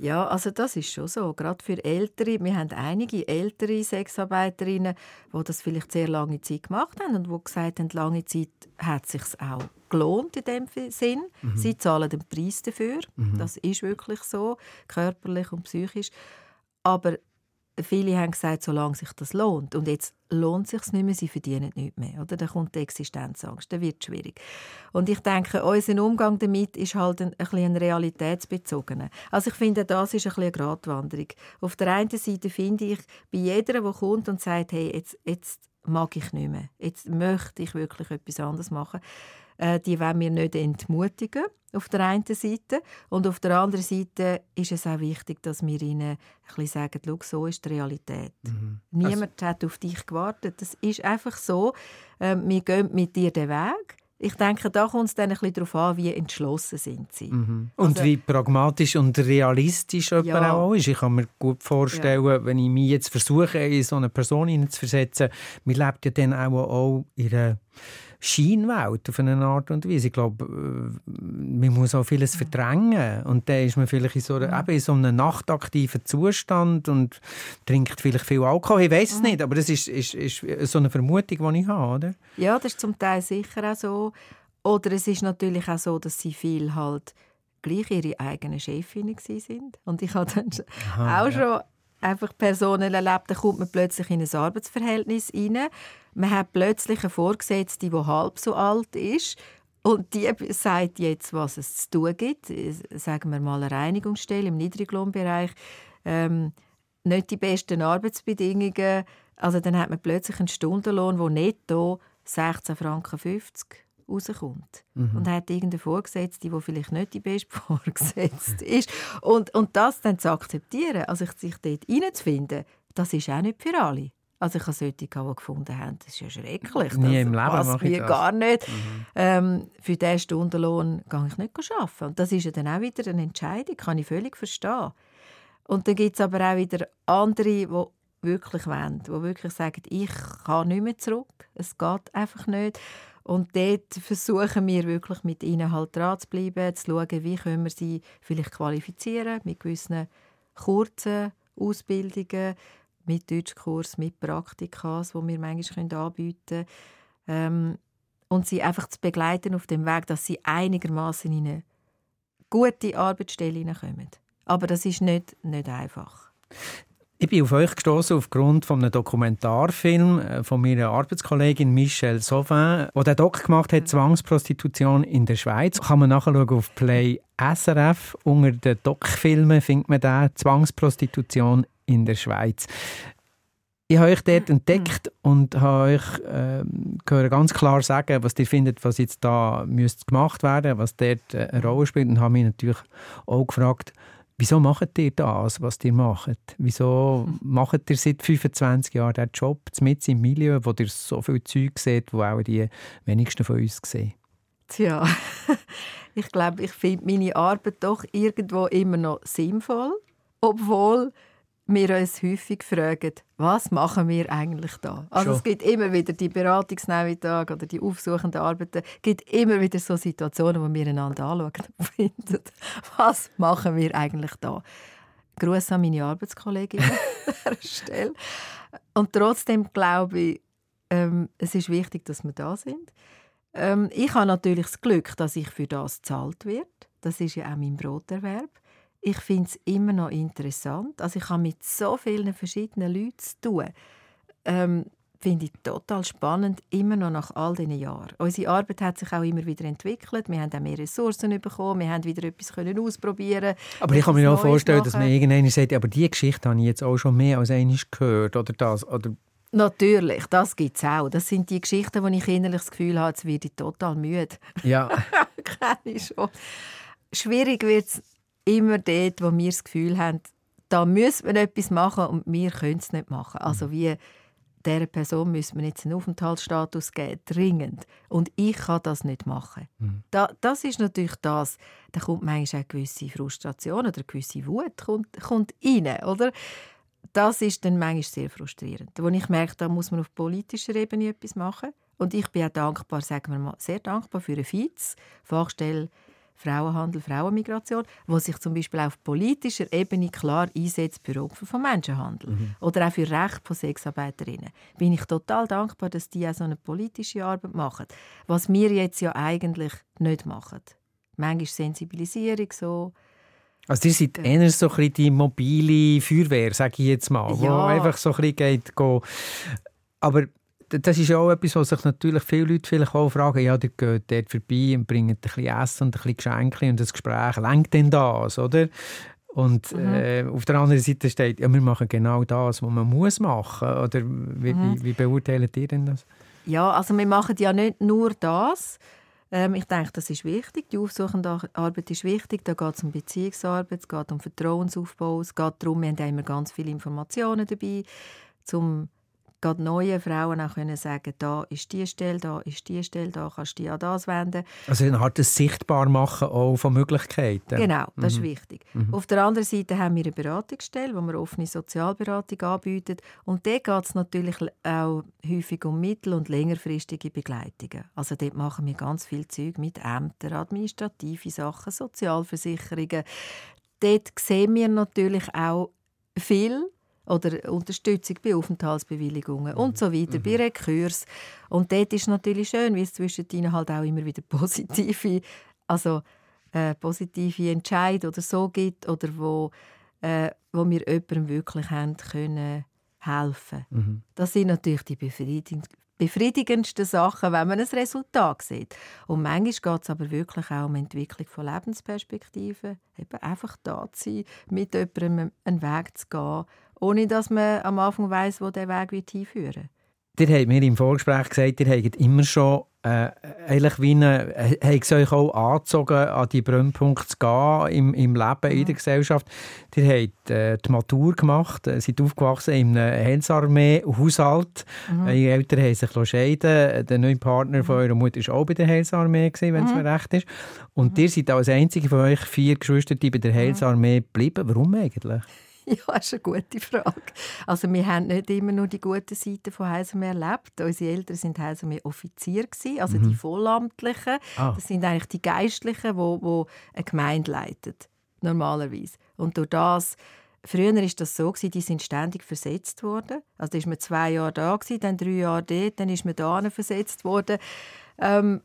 Ja, also das ist schon so. Gerade für Ältere, wir haben einige ältere Sexarbeiterinnen, die das vielleicht sehr lange Zeit gemacht haben und die gesagt haben, lange Zeit hat es sich auch gelohnt in dem Sinn. Mhm. Sie zahlen den Preis dafür. Mhm. Das ist wirklich so, körperlich und psychisch. Aber viele haben gesagt, solange sich das lohnt. Und jetzt lohnt es sich nicht mehr, sie verdienen nichts mehr. Oder? Dann kommt die Existenzangst, dann wird es schwierig. Und ich denke, unser Umgang damit ist halt ein, ein bisschen realitätsbezogener. Also ich finde, das ist ein bisschen eine Gratwanderung. Auf der einen Seite finde ich, bei jeder, der kommt und sagt, hey, jetzt, jetzt mag ich nicht mehr, jetzt möchte ich wirklich etwas anderes machen, die wollen wir nicht entmutigen, auf der einen Seite. Und auf der anderen Seite ist es auch wichtig, dass wir ihnen ein bisschen sagen, Schau, so ist die Realität. Mhm. Niemand also, hat auf dich gewartet. Das ist einfach so. Äh, wir gehen mit dir den Weg. Ich denke, da kommt es dann ein bisschen darauf an, wie entschlossen sind sie. Mhm. Und also, wie pragmatisch und realistisch jemand ja. auch ist. Ich kann mir gut vorstellen, ja. wenn ich mich jetzt versuche, in so eine Person zu versetzen, man lebt ja dann auch, auch in einer Scheinwelt auf eine Art und Weise. Ich glaube, äh, man muss auch vieles verdrängen und dann ist man vielleicht in so, einer, eben in so einem nachtaktiven Zustand und trinkt vielleicht viel Alkohol. Ich weiß es mhm. nicht, aber das ist, ist, ist so eine Vermutung, die ich habe, oder? Ja, das ist zum Teil sicher auch so. Oder es ist natürlich auch so, dass sie viel halt gleich ihre eigenen Chefinnen sind. Und ich habe dann Aha, auch ja. schon einfach Personen erlebt, da kommt man plötzlich in ein Arbeitsverhältnis rein. Man hat plötzlich eine Vorgesetzte, die halb so alt ist und die sagt jetzt, was es zu tun gibt. Sagen wir mal eine Reinigungsstelle im Niedriglohnbereich. Ähm, nicht die besten Arbeitsbedingungen. Also dann hat man plötzlich einen Stundenlohn, der netto 16,50 Franken rauskommt. Mhm. Und hat irgendeine Vorgesetzte, die vielleicht nicht die beste <laughs> Vorgesetzte ist. Und, und das dann zu akzeptieren, also sich dort reinzufinden, das ist auch nicht für alle. Also ich habe solche, die gefunden haben, das ist ja schrecklich. Nie das im Leben mache ich das. gar nicht. Mhm. Ähm, für diesen Stundenlohn gehe ich nicht arbeiten. Und das ist ja dann auch wieder eine Entscheidung, kann ich völlig verstehen. Und dann gibt es aber auch wieder andere, die wirklich wollen, die wirklich sagen, ich kann nicht mehr zurück, es geht einfach nicht. Und dort versuchen wir wirklich mit ihnen halt dran zu bleiben, zu schauen, wie können wir sie vielleicht qualifizieren mit gewissen kurzen Ausbildungen, mit Deutschkurs, mit Praktikas, die wir manchmal anbieten können. Ähm, und sie einfach zu begleiten auf dem Weg, dass sie einigermaßen in eine gute Arbeitsstelle kommen. Aber das ist nicht, nicht einfach. Ich bin auf euch gestoßen aufgrund von einem Dokumentarfilm äh, von meiner Arbeitskollegin Michelle Sauvin, der den Doc gemacht hat, Zwangsprostitution in der Schweiz. Kann man nachschauen auf Play SRF. Unter den Doc-Filmen findet man den Zwangsprostitution in der Schweiz. Ich habe euch dort entdeckt und habe euch äh, ganz klar sagen, was ihr findet, was jetzt da müsste gemacht werden, was dort äh, eine Rolle spielt. Und habe mich natürlich auch gefragt, Wieso macht ihr das, was ihr macht? Wieso macht ihr seit 25 Jahren diesen Job mit im Milieu, wo ihr so viel Zeug seht, wo auch die wenigsten von uns sehen? Tja, <laughs> ich glaube, ich finde meine Arbeit doch irgendwo immer noch sinnvoll, obwohl wir uns häufig fragen, was machen wir eigentlich da? Also Schon. es gibt immer wieder die Beratungsnachmittage oder die aufsuchenden Arbeiten, es gibt immer wieder so Situationen, wo wir einander anschauen und <laughs> finden, was machen wir eigentlich da? Gruß an meine Arbeitskollegin an dieser <laughs> Stelle. Und trotzdem glaube ich, ähm, es ist wichtig, dass wir da sind. Ähm, ich habe natürlich das Glück, dass ich für das gezahlt werde. Das ist ja auch mein Broterwerb. Ich finde es immer noch interessant. Also ich habe mit so vielen verschiedenen Leuten zu tun. Ähm, finde ich total spannend, immer noch nach all diesen Jahren. Unsere Arbeit hat sich auch immer wieder entwickelt. Wir haben auch mehr Ressourcen bekommen. Wir haben wieder etwas können ausprobieren. Aber ich kann mir auch vorstellen, dass machen. man irgendwann sagt, aber diese Geschichte habe ich jetzt auch schon mehr als einmal gehört. Oder das. Oder Natürlich, das gibt es auch. Das sind die Geschichten, wo ich innerlich das Gefühl habe, jetzt werde ich total müde. ja. <laughs> kenne ich schon. Schwierig wird es immer dort, wo wir das Gefühl haben, da müssen wir etwas machen und wir können es nicht machen. Also wie dieser Person müssen wir jetzt einen Aufenthaltsstatus geben, dringend. Und ich kann das nicht machen. Da, das ist natürlich das, da kommt manchmal auch eine gewisse Frustration oder eine gewisse Wut kommt, kommt rein, oder? Das ist dann manchmal sehr frustrierend. Wo ich merke, da muss man auf politischer Ebene etwas machen. Und ich bin auch dankbar, sagen wir mal, sehr dankbar für eine FIZ, Fachstelle Frauenhandel, Frauenmigration, wo sich zum Beispiel auf politischer Ebene klar einsetzt für Opfer von Menschenhandel oder auch für Recht von Sexarbeiterinnen. Bin ich total dankbar, dass die auch so eine politische Arbeit machen, was wir jetzt ja eigentlich nicht machen. Manchmal Sensibilisierung so. Also ihr seid eher so ein bisschen die mobile Feuerwehr, sage ich jetzt mal, wo Ja. einfach so ein bisschen geht, go. aber das ist ja auch etwas, was sich natürlich viele Leute vielleicht auch fragen, ja, die gehen dort vorbei und bringen ein bisschen Essen und ein bisschen Geschenke und das Gespräch, lenkt denn das, oder? Und äh, auf der anderen Seite steht, ja, wir machen genau das, was man muss machen. Oder wie, wie, wie beurteilt ihr denn das? Ja, also wir machen ja nicht nur das. Ähm, ich denke, das ist wichtig. Die aufsuchende Arbeit ist wichtig. Da geht es um Beziehungsarbeit, es geht um Vertrauensaufbau, es geht darum, wir haben ja immer ganz viele Informationen dabei, um gerade neuen Frauen auch können sagen, da ist die Stelle, da ist die Stelle, da kannst du dich an das wenden. Also eine Art des Sichtbarmachen auch von Möglichkeiten. Genau, das ist wichtig. Auf der anderen Seite haben wir eine Beratungsstelle, wo wir offene Sozialberatung anbieten. Und dort geht es natürlich auch häufig um mittel- und längerfristige Begleitungen. Also dort machen wir ganz viel Zeug mit Ämtern, administrative Sachen, Sozialversicherungen. Dort sehen wir natürlich auch viel oder Unterstützung bei Aufenthaltsbewilligungen und so weiter, bei Rekurs. Und dort ist natürlich schön, wie es zwischen ihnen halt auch immer wieder <laughs> positive, also äh, positive Entscheid oder so gibt oder wo, äh, wo wir jemandem wirklich haben können helfen. Das sind natürlich die befriedigend, befriedigendsten Sachen, wenn man ein Resultat sieht. Und manchmal geht es aber wirklich auch um die Entwicklung von Lebensperspektiven, eben einfach da zu sein, mit jemandem einen Weg zu gehen, ohne dass man am Anfang weiß, wo der Weg wird hinführen. Ihr habt mir im Vorgespräch gesagt, ihr habt immer schon äh, eigentlich wie eine, äh, sie euch auch angezogen, an die Brennpunkte zu gehen im, im Leben, mhm. in der Gesellschaft. Ihr habt äh, die Matur gemacht, äh, seid aufgewachsen in einem Heilsarmee-Haushalt. Mhm. Eure Eltern haben sich scheiden Der neue Partner von mhm. eurer Mutter war auch bei der Heilsarmee, wenn es mhm. mir recht ist. Und mhm. ihr seid als einzige von euch vier Geschwister bei der mhm. Heilsarmee geblieben. Warum eigentlich? <laughs> Ja, das ist eine gute Frage. Also wir haben nicht immer nur die guten Seiten von Heisenmeer erlebt. Unsere Eltern sind Heisenmeer Offizier also mhm. die Vollamtlichen. Ah. Das sind eigentlich die Geistlichen, die, die eine Gemeinde leiten, normalerweise. Und durch das Früher war das so, die sind ständig versetzt worden. Also da war man zwei Jahre da, dann drei Jahre dort, dann ist man da versetzt worden. Ähm,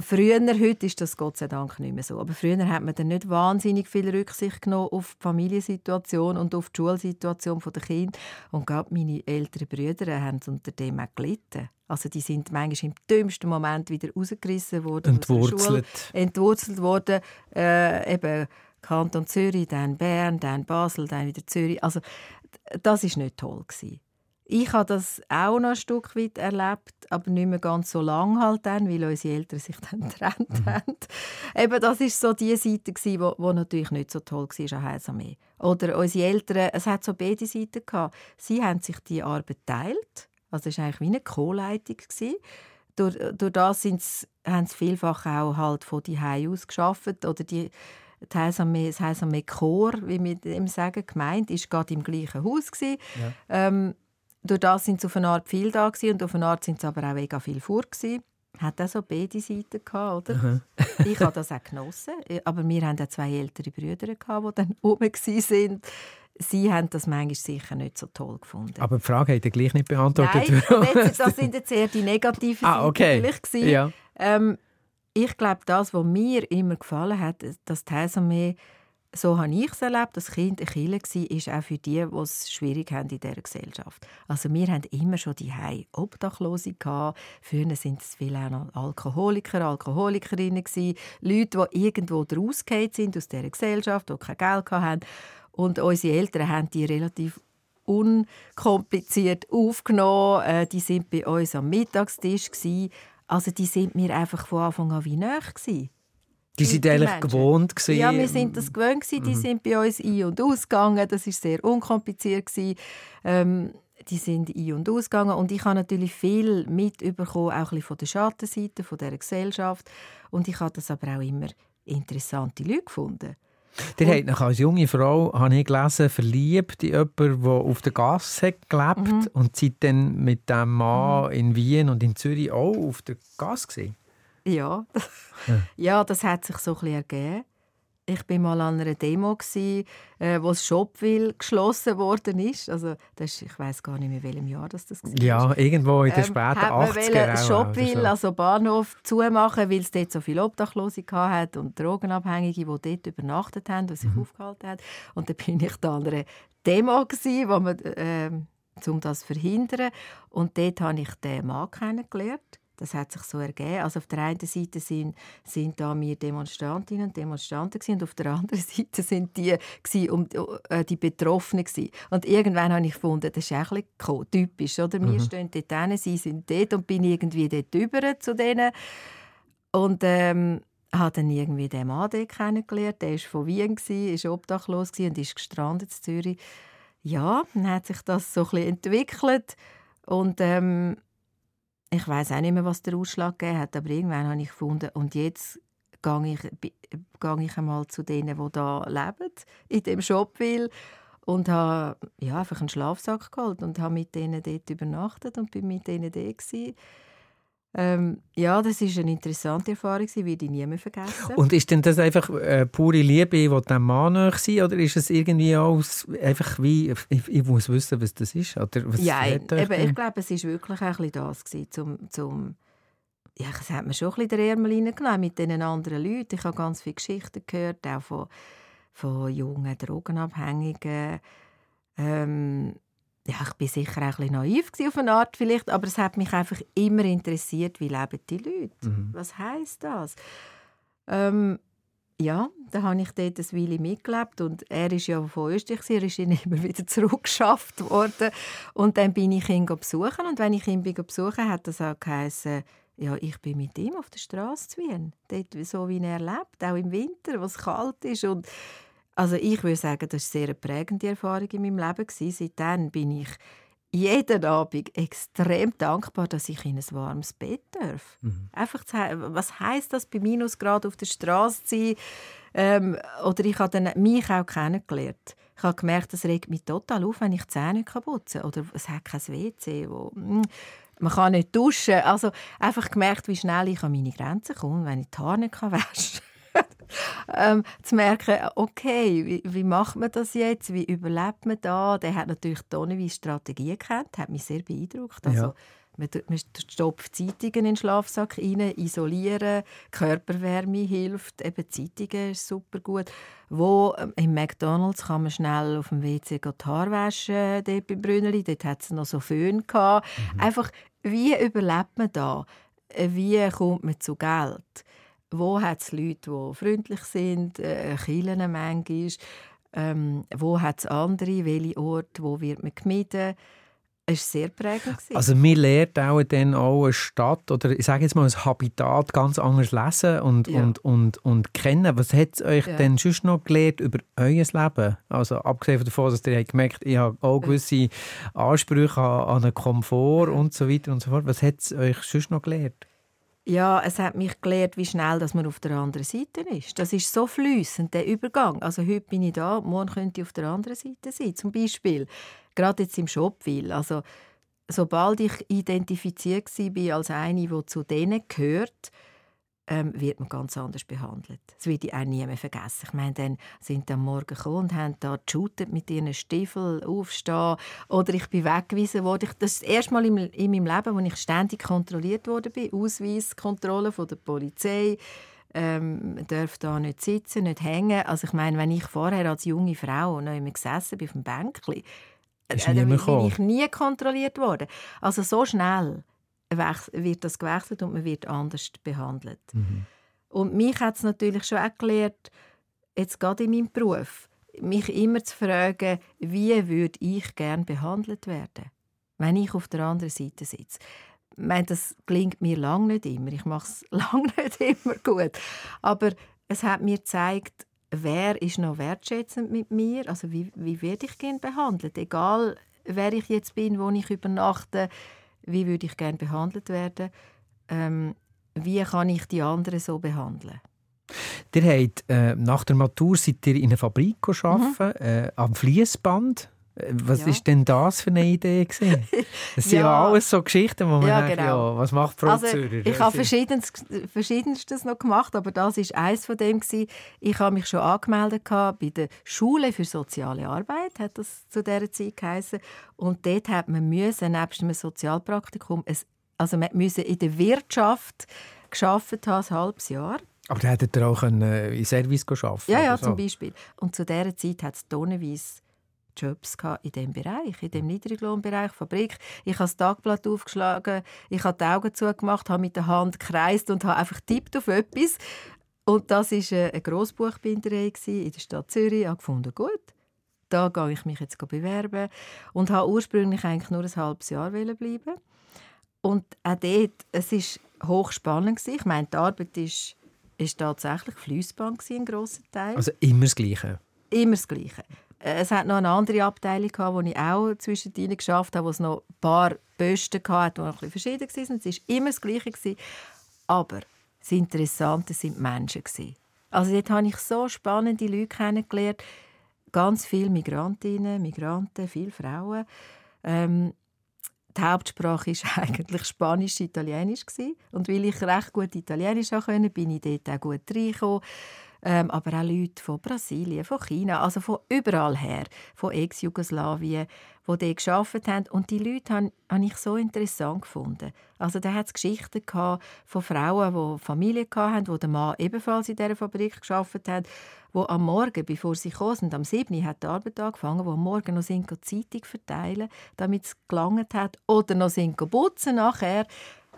Früher, heute ist das Gott sei Dank nicht mehr so. Aber früher hat man dann nicht wahnsinnig viel Rücksicht genommen auf die Familiensituation und auf die Schulsituation der Kinder. Und gerade meine älteren Brüder haben unter dem auch gelitten. Also die sind manchmal im dümmsten Moment wieder rausgerissen worden. Entwurzelt. Entwurzelt worden. Äh, eben Kanton Zürich, dann Bern, dann Basel, dann wieder Zürich. Also das ist nicht toll gewesen. Ich habe das auch noch ein Stück weit erlebt, aber nicht mehr ganz so lange halt dann, weil unsere Eltern sich dann <laughs> getrennt mhm. haben. Eben, das war so die Seite, die wo, wo natürlich nicht so toll war an Heilsarmee. Oder unsere Eltern, es hat so beide Seiten gehabt. Sie haben sich die Arbeit geteilt. Also es war eigentlich wie eine Co-Leitung. Durch, durch das sie, haben sie vielfach auch halt von die aus geschafft oder die das Heilsarmee, das Heilsarmee Chor, wie wir dem sagen, gemeint, ist gerade im gleichen Haus Ja. Ähm, durch das sind sie auf eine Art viel da gewesen, und auf eine Art sind sie aber auch mega viel vor gewesen. Hat auch so beide Seiten gehabt, oder? ich habe das auch genossen, aber wir haben auch zwei ältere Brüder gehabt, die dann <laughs> oben sind. Sie haben das manchmal sicher nicht so toll gefunden. Aber die Frage hat er gleich nicht beantwortet. Nein, das sind jetzt eher die negativen ah, okay. Seiten ja. Ähm, ich glaube, das, was mir immer gefallen hat, dass die Heilsarmee so habe ich es erlebt, dass Kind ein Killer war, auch für die, die es schwierig haben in dieser Gesellschaft. Also wir hatten immer schon die Obdachlose gehabt. Früher sind es viele auch noch Alkoholiker, Alkoholikerinnen Leute, die irgendwo rausgefallen sind aus dieser Gesellschaft, die kein Geld hatten. Und unsere Eltern haben die relativ unkompliziert aufgenommen. Äh, die sind bei uns am Mittagstisch Also die sind mir einfach von Anfang an wie nahe. Die sind eigentlich Menschen. gewohnt gewesen. Ja, wir sind das gewöhnt gewesen. Die mhm. sind bei uns ein- und ausgegangen. Das ist sehr unkompliziert Ähm, die sind ein- und ausgegangen und ich habe natürlich viel mitbekommen, auch ein von der Schattenseite von der Gesellschaft. Und ich habe das aber auch immer interessante Leute gefunden. Der hat nach als junge Frau, habe ich gelesen, verliebt in jemanden, der auf der Gasse gelebt mhm. und seid dann mit dem Mann mhm. in Wien und in Zürich auch auf der Gasse gewesen. Ja. <laughs> ja. das hat sich so ein ergeben. Ich war mal an einer Demo, gewesen, äh, wo das Shopville geschlossen worden ist. Also, das ist ich weiß gar nicht mehr, welchem Jahr das, das war. Ja, irgendwo in den ähm, späten ähm, 80er Shopville, so. also Bahnhof, zumachen, weil es dort so viele Obdachlose hat und Drogenabhängige, die dort übernachtet haben, die sich mhm. aufgehalten haben. Und dann bin ich da an einer Demo, wo man, äh, um das zu verhindern. Und dort habe ich den Mann kennengelernt das hat sich so ergeben. Also auf der einen Seite sind, sind da wir Demonstrantinnen und Demonstranten gewesen, und auf der anderen <laughs> Seite sind die gewesen, um, äh, die Betroffenen gewesen. Und irgendwann habe ich gefunden, das ist ein bisschen typisch, oder? Wir mhm. stehen dort hin, sie sind dort und bin irgendwie dort über zu denen und ähm, habe dann irgendwie den Mann kennengelernt. Der war von Wien, war obdachlos und ist gestrandet in Zürich. Ja, dann hat sich das so ein bisschen entwickelt und ähm, ich weiß auch nicht mehr, was der Ausschlag gegeben hat, aber irgendwann habe ich gefunden, und jetzt gehe ich, gehe ich einmal zu denen, die da leben, in dem Shopville und habe ja, einfach einen Schlafsack geholt und habe mit denen dort übernachtet und bin mit denen dort gewesen. Ähm, ja, das ist eine interessante Erfahrung, die werde ich nie mehr vergessen. Und ist denn das einfach äh, pure Liebe, die dem Mann nach sein, oder ist es irgendwie auch einfach wie, ich, ich, muss wissen, was das ist? Oder was ja, eben, ich glaube, es war wirklich ein bisschen das, gewesen, zum, zum ja, es hat mir schon ein bisschen den Ärmel reingenommen mit diesen anderen Leuten. Ich habe ganz viele Geschichten gehört, auch von, von jungen Drogenabhängigen. Ähm, ja, ich bin sicher auch ein bisschen naiv auf eine Art vielleicht, aber es hat mich einfach immer interessiert, wie leben die Leute? Mhm. Was heißt das? Ähm, ja, da habe ich dort ein Weile mitgelebt und er ist ja von Österreich, er ist <laughs> immer wieder zurückgeschafft worden und dann bin ich ihn besuchen und wenn ich ihn besuchen hat das auch geheißen, Ja, ich bin mit ihm auf der Straße zu Wien. Dort, so wie er lebt, auch im Winter, was kalt ist. Und also ich würde sagen, das war eine sehr prägende Erfahrung in meinem Leben. Seitdem bin ich jeden Abend extrem dankbar, dass ich in ein warmes Bett darf. Mhm. Einfach zu, was heißt das bei Minusgrad auf der Straße zu sein? Ähm, oder ich habe dann mich auch kennengelernt. Ich habe gemerkt, das regt mich total auf, wenn ich die Zähne putzen kann. Oder es hat kein WC, wo mm, man kann nicht duschen. Also einfach gemerkt, wie schnell ich an meine Grenzen komme, wenn ich die Haare nicht waschen ähm, zu merken, okay, wie, wie, macht man das jetzt? Wie überlebt man da? Der hat natürlich tonnenweise Strategie kennt, hat mich sehr beeindruckt. Also, ja. Man, man stopft Zeitungen in den Schlafsack rein, isolieren, Körperwärme hilft, eben Zeitungen ist super gut. Wo, ähm, Im McDonalds kann man schnell auf dem WC die Haare waschen, dort bei Brünneli, dort hat es noch so Föhn gehabt. Mhm. Einfach, wie überlebt man da? Wie kommt man zu Geld? Wo hat es Leute, die freundlich sind, äh, Kirchen manchmal, ähm, wo hat es andere, welche Orte, wo wird man gemieden. Es war sehr prägend. Also man lernt auch dann auch eine Stadt oder ich sage jetzt mal ein Habitat ganz anders lesen und, ja. und, und, und kennen. Was hat es euch ja. denn sonst noch gelernt über euer Leben? Also abgesehen davon, dass ihr gemerkt ich habe auch gewisse Ansprüche an, an einen Komfort und so weiter und so fort. Was hat es euch sonst noch gelernt? Ja, es hat mich gelehrt, wie schnell dass man auf der anderen Seite ist. Das ist so flüssend der Übergang. Also heute bin ich da, morgen könnte ich auf der anderen Seite sein. Zum Beispiel gerade jetzt im Shopville. Also sobald ich identifiziert war als eine, die zu denen gehört, ähm, wird man ganz anders behandelt. Das werde ich auch nie mehr vergessen. Ich meine, dann sind sie am Morgen gekommen und haben da geshootet mit ihren Stiefeln aufstehen oder ich bin weggewiesen worden. Das ist das erste Mal in meinem Leben, wo ich ständig kontrolliert wurde bin. Ausweiskontrolle von der Polizei. Ähm, darf da nicht sitzen, nicht hängen. Also ich meine, wenn ich vorher als junge Frau noch immer gesessen bin auf dem Bänkchen, äh, dann bin ich nie kontrolliert worden. Also so schnell wird das gewechselt und man wird anders behandelt. Mhm. Und mich hat es natürlich schon auch gelehrt, jetzt gerade in meinem Beruf, mich immer zu fragen, wie würde ich gerne behandelt werden, wenn ich auf der anderen Seite sitze. Ich meine, das klingt mir lange nicht immer. Ich mache es <laughs> lange nicht immer gut. Aber es hat mir gezeigt, wer ist noch wertschätzend mit mir, also wie, wie werde ich gerne behandelt, egal wer ich jetzt bin, wo ich übernachte, wie würde ich gerne behandelt werden, ähm, wie kann ich die anderen so behandeln. Ihr habt, äh, nach der Matur seid ihr in einer Fabrik arbeiten, mhm. äh, am Fließband. Was ja. ist denn das für eine Idee gewesen? <laughs> Das sind ja. ja alles so Geschichten, wo man ja, denkt, genau. ja, was macht Frau also, Zürcher? Ich habe verschiedenstes, verschiedenstes noch gemacht, aber das ist eins von dem gewesen. Ich habe mich schon angemeldet bei der Schule für soziale Arbeit, hat das zu dieser Zeit geheißen. Und dort hat man müssen, nebst einem Sozialpraktikum, also man musste in der Wirtschaft geschafft haben, ein halbes Jahr. Aber da hättet ihr auch äh, in Service arbeiten Ja, ja, so. zum Beispiel. Und zu dieser Zeit hat es tonnenweise Jobs in diesem Bereich, in dem Niedriglohnbereich, Fabrik. Ich habe das Tagblatt aufgeschlagen, ich habe die Augen zugemacht, habe mit der Hand gekreist und habe einfach tippt auf etwas. Und das war eine Grossbuchbinderei in der Stadt Zürich. Ich habe gefunden, gut, da gehe ich mich jetzt bewerben. Und habe ursprünglich eigentlich nur ein halbes Jahr bleiben. Und auch dort, es war hochspannend. Ich meine, die Arbeit ist, ist tatsächlich Fließband ein grosser Teil. Also immer das Gleiche? Immer das Gleiche. Es hat noch eine andere Abteilung gehabt, wo ich auch zwischendrin geschafft habe, wo es noch ein paar Posten hatte, die noch ein bisschen verschieden waren. Es war immer das Gleiche. Aber das Interessante waren die Menschen. Also dort habe ich so spannende Leute kennengelernt. Ganz viele Migrantinnen, Migranten, viele Frauen. Ähm, die Hauptsprache war <laughs> eigentlich Spanisch, Italienisch und weil ich recht gut Italienisch konnte, bin ich dort auch gut reingekommen ähm, aber auch Leute von Brasilien, von China, also von überall her, von Ex-Jugoslawien, die dort gearbeitet haben. Und die Leute habe, ich so interessant gefunden. Also da hat es Geschichten von Frauen, die Familie hatten, wo der Mann ebenfalls in dieser Fabrik gearbeitet hat, wo am Morgen, bevor sie sind, am 7. hat die Arbeit angefangen, wo am Morgen noch sind Zeitung verteilen, damit es gelangt hat, oder noch sind putzen nachher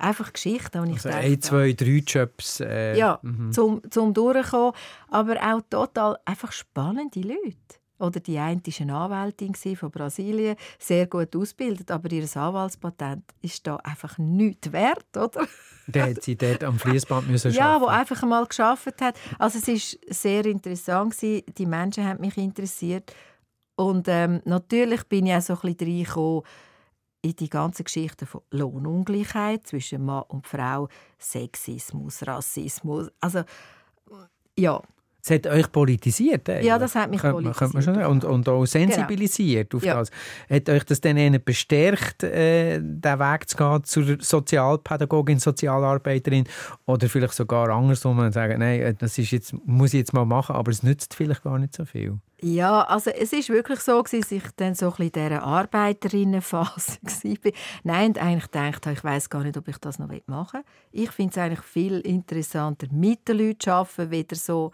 einfach Geschichten. Und ich also dachte, ein, zwei, drei Jobs. Äh, ja, mhm. zum, zum Durchkommen. Aber auch total einfach spannende Leute. Oder die eine war eine Anwältin von Brasilien, sehr gut ausgebildet, aber ihr Anwaltspatent ist da einfach nichts wert, oder? <laughs> Der hat sie dort am Fließband müssen Ja, wo einfach mal geschafft hat. Also es ist sehr interessant gewesen. Die Menschen haben mich interessiert und ähm, natürlich bin ich auch so ein bisschen reingekommen in die ganze Geschichte von Lohnungleichheit zwischen Mann und Frau, Sexismus, Rassismus. Also ja, es hat euch politisiert. Eigentlich. Ja, das hat mich könnte, politisiert. Man schon, und, und auch sensibilisiert genau. auf ja. das. Hat euch das dann bestärkt, äh, den Weg zu gehen zur Sozialpädagogin, Sozialarbeiterin oder vielleicht sogar andersrum und sagen, nein, äh, das ist jetzt, muss ich jetzt mal machen, aber es nützt vielleicht gar nicht so viel? Ja, also es ist wirklich so, dass ich dann so ein bisschen in dieser Arbeiterinnenphase <laughs> war. Nein, und eigentlich gedacht ich weiß gar nicht, ob ich das noch machen will. Ich finde es eigentlich viel interessanter, mit den Leuten zu arbeiten, wieder so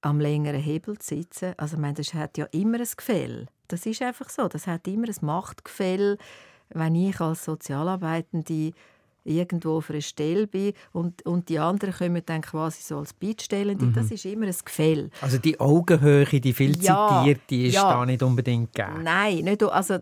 am längeren Hebel zu sitzen. Also, ich meine, das hat ja immer ein Gefälle. Das ist einfach so. Das hat immer ein Machtgefälle, wenn ich als Sozialarbeitende irgendwo auf einer Stelle bin und, und die anderen kommen dann quasi so als Bittstellende. Mhm. Das ist immer ein Gefälle. Also die Augenhöhe, die viel ja, zitiert, die ist ja. da nicht unbedingt gegeben? Nein, nicht, also,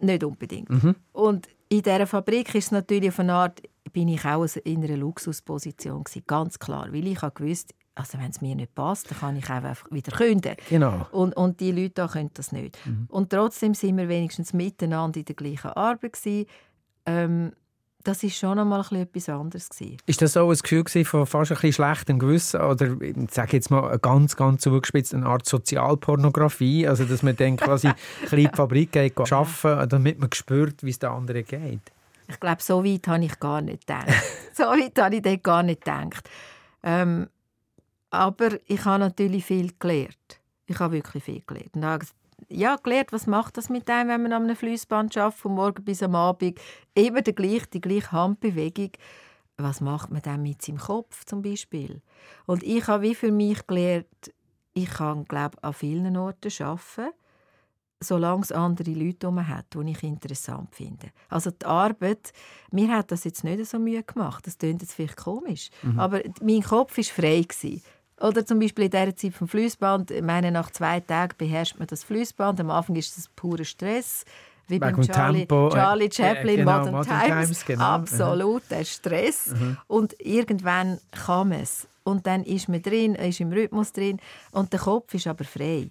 nicht unbedingt. Mhm. Und in dieser Fabrik ist es natürlich eine Art, bin ich auch in einer Luxusposition gewesen, ganz klar, weil ich gewusst also wenn es mir nicht passt, dann kann ich einfach wieder kündigen. Genau. Und, und die Leute da können das nicht. Mhm. Und trotzdem sind wir wenigstens miteinander in der gleichen Arbeit gewesen. Ähm, das ist schon einmal etwas anderes gewesen. Ist das so ein Gefühl von fast ein bisschen schlechtem Gewissen oder ich sage jetzt mal ganz ganz zugespitzt eine Art Sozialpornografie, also dass man dann quasi ein bisschen in die Fabrik geht arbeiten, damit man spürt, wie es den anderen geht? Ich glaube, so weit habe ich gar nicht gedacht. <laughs> so weit habe ich dort gar nicht gedacht. Ähm, aber ich habe natürlich viel gelernt. Ich habe wirklich viel gelernt. Und habe ja, gelernt, was macht das mit einem, wenn man am Fließband arbeitet, von morgen bis am Abend, immer die gleiche, die gleiche Handbewegung. Was macht man dann mit seinem Kopf zum Beispiel? Und ich habe wie für mich gelernt, ich kann, glaube an vielen Orten arbeiten, solange es andere Leute um hat, die ich interessant finde. Also die Arbeit, mir hat das jetzt nicht so Mühe gemacht. Das klingt jetzt vielleicht komisch, mhm. aber mein Kopf war frei. Gewesen. Oder zum Beispiel in dieser Zeit vom Fließband. Ich meine, nach zwei Tagen beherrscht man das Fließband. Am Anfang ist das purer Stress. Wie Wegen beim Charlie, Tempo. Charlie Chaplin, genau, Modern, Modern Times. Times, genau. Absolut, der Stress. Mhm. Und irgendwann kam es. Und dann ist man drin, ist im Rhythmus drin. Und der Kopf ist aber frei.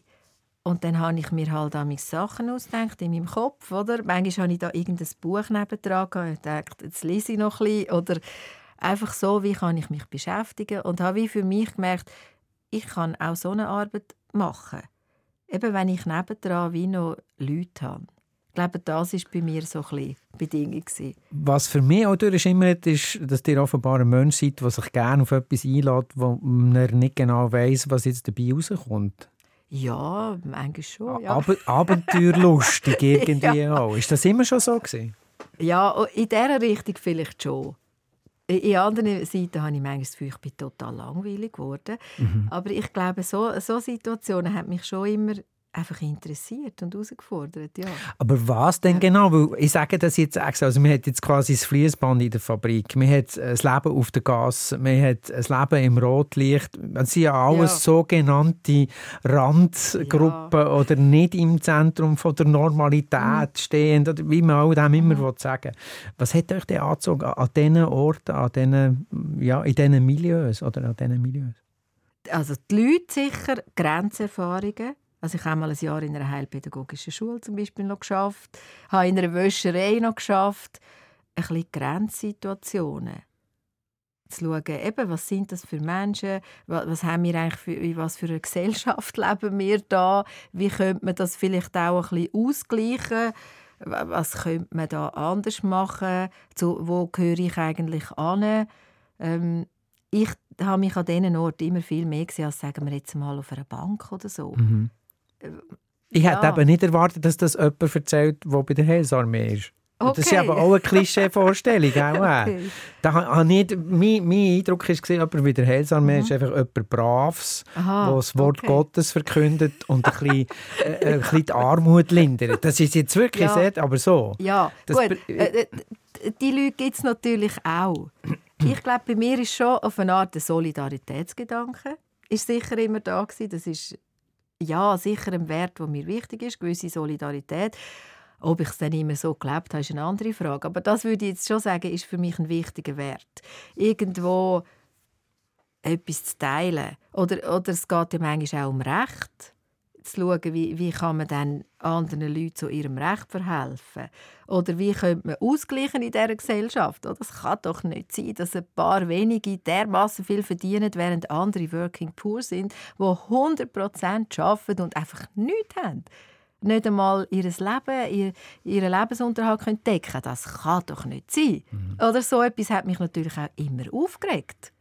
Und dann habe ich mir halt meine Sachen ausgedacht in meinem Kopf. Oder? Manchmal habe ich da irgendein Buch nebendran gehabt. Ich dachte, jetzt lese ich noch ein bisschen. Oder einfach so, wie kann ich mich beschäftigen. Und habe wie für mich gemerkt, ich kann auch so eine Arbeit machen. Eben wenn ich nebendran wie noch Leute habe. Ich glaube, das war bei mir so ein Bedingung. Was für mich auch durchschimmert, ist, dass ihr offenbar ein Mensch seid, der sich gerne auf etwas einlädt, wo man nicht genau weiß, was jetzt dabei rauskommt. Ja, eigentlich schon. Ja. Aber abenteuerlustig <laughs> irgendwie ja. auch. Ist das immer schon so gewesen? Ja, in dieser Richtung vielleicht schon. In anderen Seiten habe ich manchmal das Gefühl, ich bin total langweilig geworden. Mhm. Aber ich glaube, so, so Situationen haben mich schon immer einfach interessiert und herausgefordert, ja. Aber was denn genau? Weil ich sage das jetzt extra, also man hat jetzt quasi das Fließband in der Fabrik, man hat das Leben auf der Gas, man hat das Leben im Rotlicht, das sind ja alles ja. sogenannte Randgruppen ja. oder nicht im Zentrum von der Normalität mhm. stehend, wie man auch dem immer mhm. sagen Was hat euch denn angezogen an diesen Orten, an diesen, ja, in diesen Milieus oder an diesen Milieus? Also die Leute sicher, Grenzerfahrungen, also ich habe mal ein Jahr in einer heilpädagogischen Schule zum Beispiel noch geschafft, habe in einer Wäscherei noch geschafft, ein bisschen Grenzsituationen zu schauen, eben, was sind das für Menschen, was haben wir eigentlich für, in was für eine Gesellschaft <laughs> leben wir da, wie könnte man das vielleicht auch ein bisschen ausgleichen, was könnte man da anders machen, zu, wo gehöre ich eigentlich an. Ähm, ich habe mich an diesen Orten immer viel mehr gesehen, als sagen wir jetzt mal auf einer Bank oder so. Mhm. Ich ja. hätte eben nicht erwartet, dass das jemand erzählt, der bei der Heilsarmee ist. Okay. Das ist aber auch eine Klischee-Vorstellung. <laughs> okay. da habe nicht, mein, mein Eindruck war, jemand bei der Heilsarmee mhm. ist einfach jemand Braves, der das Wort okay. Gottes verkündet und ein bisschen, <laughs> äh, ein bisschen die Armut lindert. Das ist jetzt wirklich ja. sehr, aber so. Ja, das gut. Äh, die Leute gibt es natürlich auch. Ich glaube, bei mir ist schon auf eine Art Solidaritätsgedanke ist sicher immer da gewesen. Das ist ja, sicher ein Wert, der mir wichtig ist, gewisse Solidarität. Ob ich es dann immer so gelebt habe, ist eine andere Frage. Aber das würde ich jetzt schon sagen, ist für mich ein wichtiger Wert. Irgendwo etwas zu teilen. Oder, oder es geht ja manchmal auch um Recht. Zu schauen, wie, wie kann man dann anderen Leuten zu ihrem Recht verhelfen. Oder wie könnte man ausgleichen in dieser Gesellschaft. Es kann doch nicht sein, dass ein paar wenige dermaßen viel verdienen, während andere Working Poor sind, die 100% arbeiten und einfach nichts haben nicht einmal ihr Leben, ihr, ihren Lebensunterhalt können decken Das kann doch nicht sein. Mhm. Oder so etwas hat mich natürlich auch immer aufgeregt.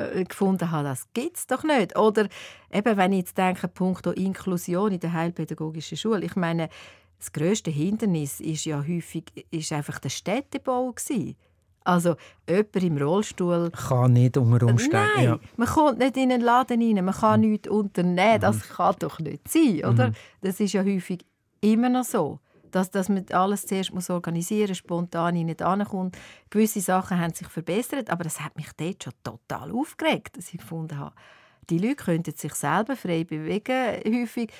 Äh, gefunden habe, das gibt es doch nicht. Oder eben, wenn ich jetzt denke, Punkt Inklusion in der heilpädagogischen Schule. Ich meine, das grösste Hindernis ist ja häufig ist einfach der Städtebau gewesen. Also jemand im Rollstuhl kann nicht unter Umständen. Nein, ja. man kommt nicht in einen Laden rein, man kann mhm. nichts unternehmen. Das mhm. kann doch nicht sein, oder? Mhm. Das ist ja häufig immer noch so dass, dass man alles zuerst muss organisieren muss, spontan nicht ankommt. Gewisse Sachen haben sich verbessert, aber das hat mich dort schon total aufgeregt, dass ich gefunden habe, die Leute könnten sich selber frei bewegen, häufig,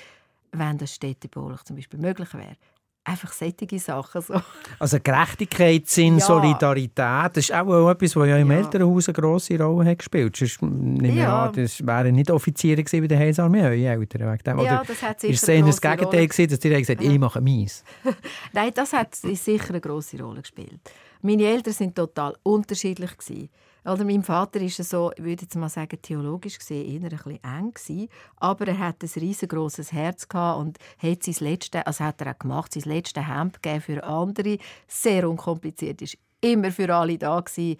wenn das städtebaulich zum Beispiel möglich wäre einfach solche Sachen. So. Also Gerechtigkeitssinn, ja. Solidarität, das ist auch etwas, was ja im ja. Elternhaus eine grosse Rolle hat gespielt. Sonst nehme ja. an, das wären nicht Offiziere bei der Heilsarmee, eure Eltern. Oder ja, das hat sicher ist es das Gegenteil gewesen, dass die gesagt ich mache meins? <laughs> Nein, das hat sicher eine grosse Rolle gespielt. Meine Eltern waren total unterschiedlich. Gewesen. Oder mein Vater ist so, ich würde jetzt mal sagen, theologisch gesehen eher ein bisschen eng gewesen, aber er hat ein riesengroßes Herz gehabt und hat sein letzte, also hat er auch gemacht, sein letztes Hemd für andere, sehr unkompliziert, ist immer für alle da gewesen.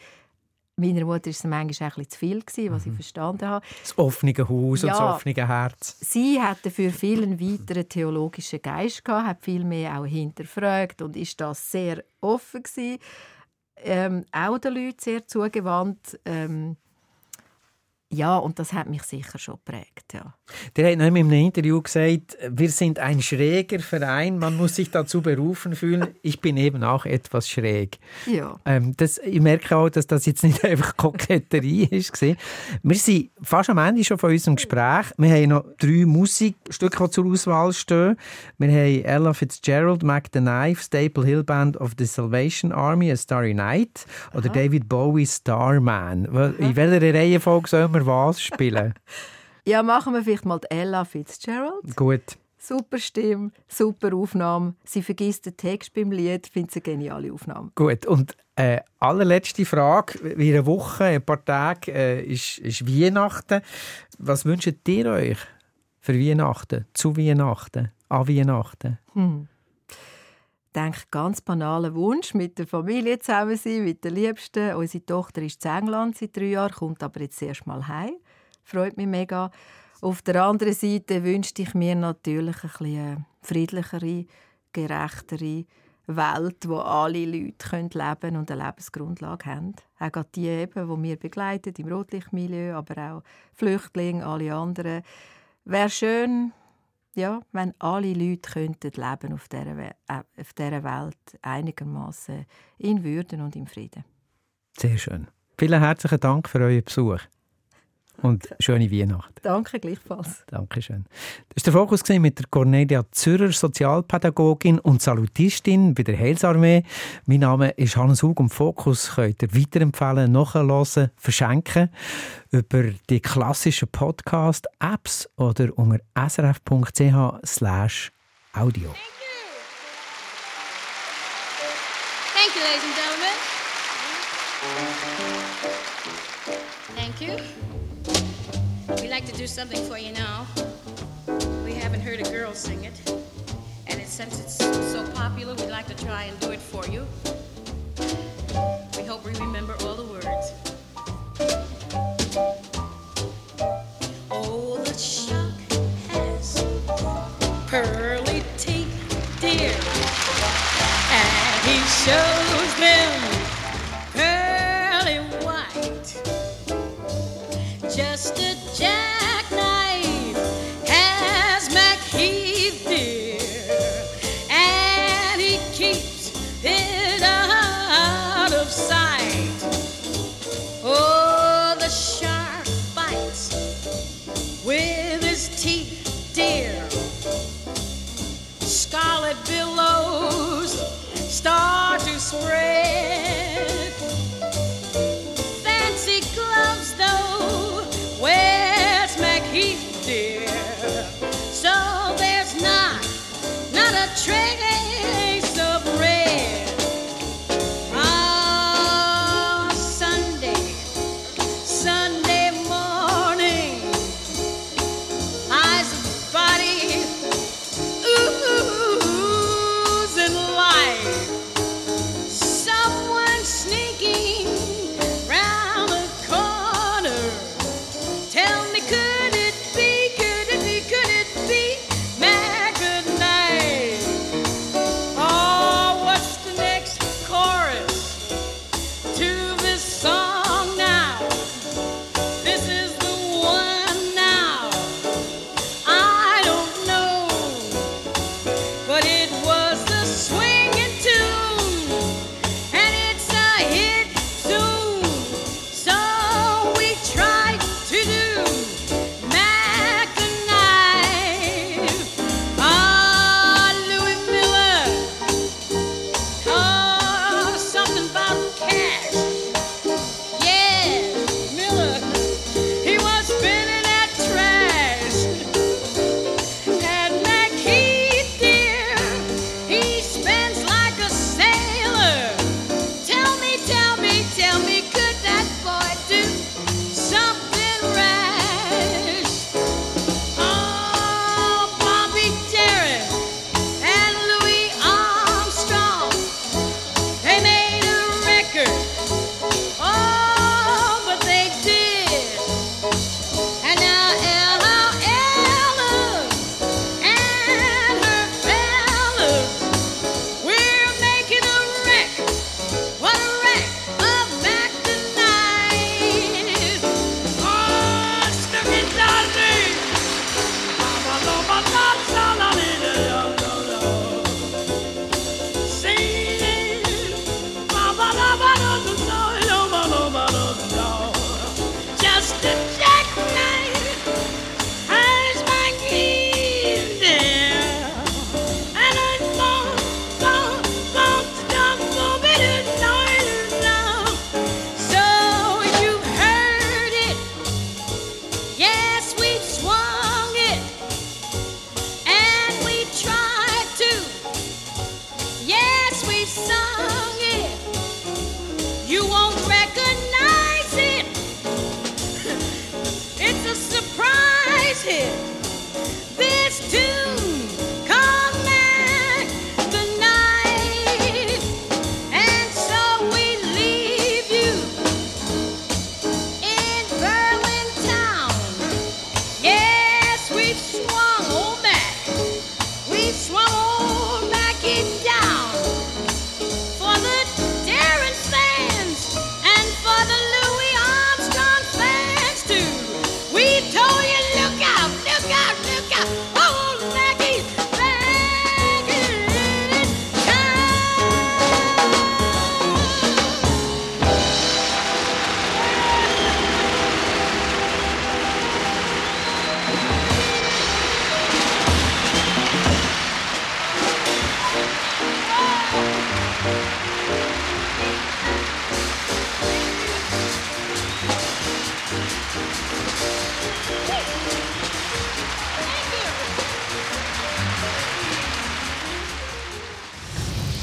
Meiner Mutter war es manchmal ein zu viel, was ich mhm. verstanden habe. Das offene Haus ja, und das offene Herz. Sie hatte für vielen weiteren theologischen Geist gehabt, hat viel mehr auch hinterfragt und ist da sehr offen gewesen ähm, auch den Leuten sehr zugewandt. Ähm, ja, und das hat mich sicher schon geprägt. Ja. Der hat in einem Interview gesagt, wir sind ein schräger Verein, man muss sich dazu berufen fühlen. Ich bin eben auch etwas schräg. Ja. Ähm, das, ich merke auch, dass das jetzt nicht einfach Koketterie ist. Wir sind fast am Ende schon von unserem Gespräch. Wir haben noch drei Musikstücke, die zur Auswahl stehen. Wir haben Ella Fitzgerald, Mac the Knife, Staple Hill Band of the Salvation Army, A Starry Night oder Aha. David Bowie, Starman. In welcher Reihenfolge sollen wir was spielen? <laughs> Ja, machen wir vielleicht mal Ella Fitzgerald. Gut. Super Stimme, super Aufnahme. Sie vergisst den Text beim Lied, findet eine geniale Aufnahme. Gut, und äh, allerletzte Frage. Wie eine Woche, ein paar Tage äh, ist, ist Weihnachten. Was wünscht ihr euch für Weihnachten, zu Weihnachten, an Weihnachten? Hm. Denke, ganz banaler Wunsch, mit der Familie zusammen sein, mit den Liebsten. Unsere Tochter ist in England seit drei Jahren, kommt aber jetzt erst mal heim freut mich mega. Auf der anderen Seite wünschte ich mir natürlich ein bisschen friedlichere, gerechtere Welt, wo alle Leute leben können und eine Lebensgrundlage haben. Auch die, eben, die wir begleiten im Rotlichtmilieu, aber auch Flüchtlinge, alle anderen. Wäre schön, ja, wenn alle Leute könnten leben auf dieser, äh, auf dieser Welt einigermaßen in Würde und im Frieden. Sehr schön. Vielen herzlichen Dank für euren Besuch und schöne Weihnachten. Danke, gleichfalls. Dankeschön. Das war der Fokus mit der Cornelia Zürcher, Sozialpädagogin und Salutistin bei der Heilsarmee. Mein Name ist Hannes Hug und Fokus könnt ihr weiterempfehlen, nachhören, verschenken über die klassischen Podcast-Apps oder unter srf.ch slash audio. Thank you, ladies and gentlemen. Thank you. Like to do something for you now. We haven't heard a girl sing it. And it, since it's so popular, we'd like to try and do it for you. We hope we remember all the words. Oh, the shark has pearly teeth, dear. And he shows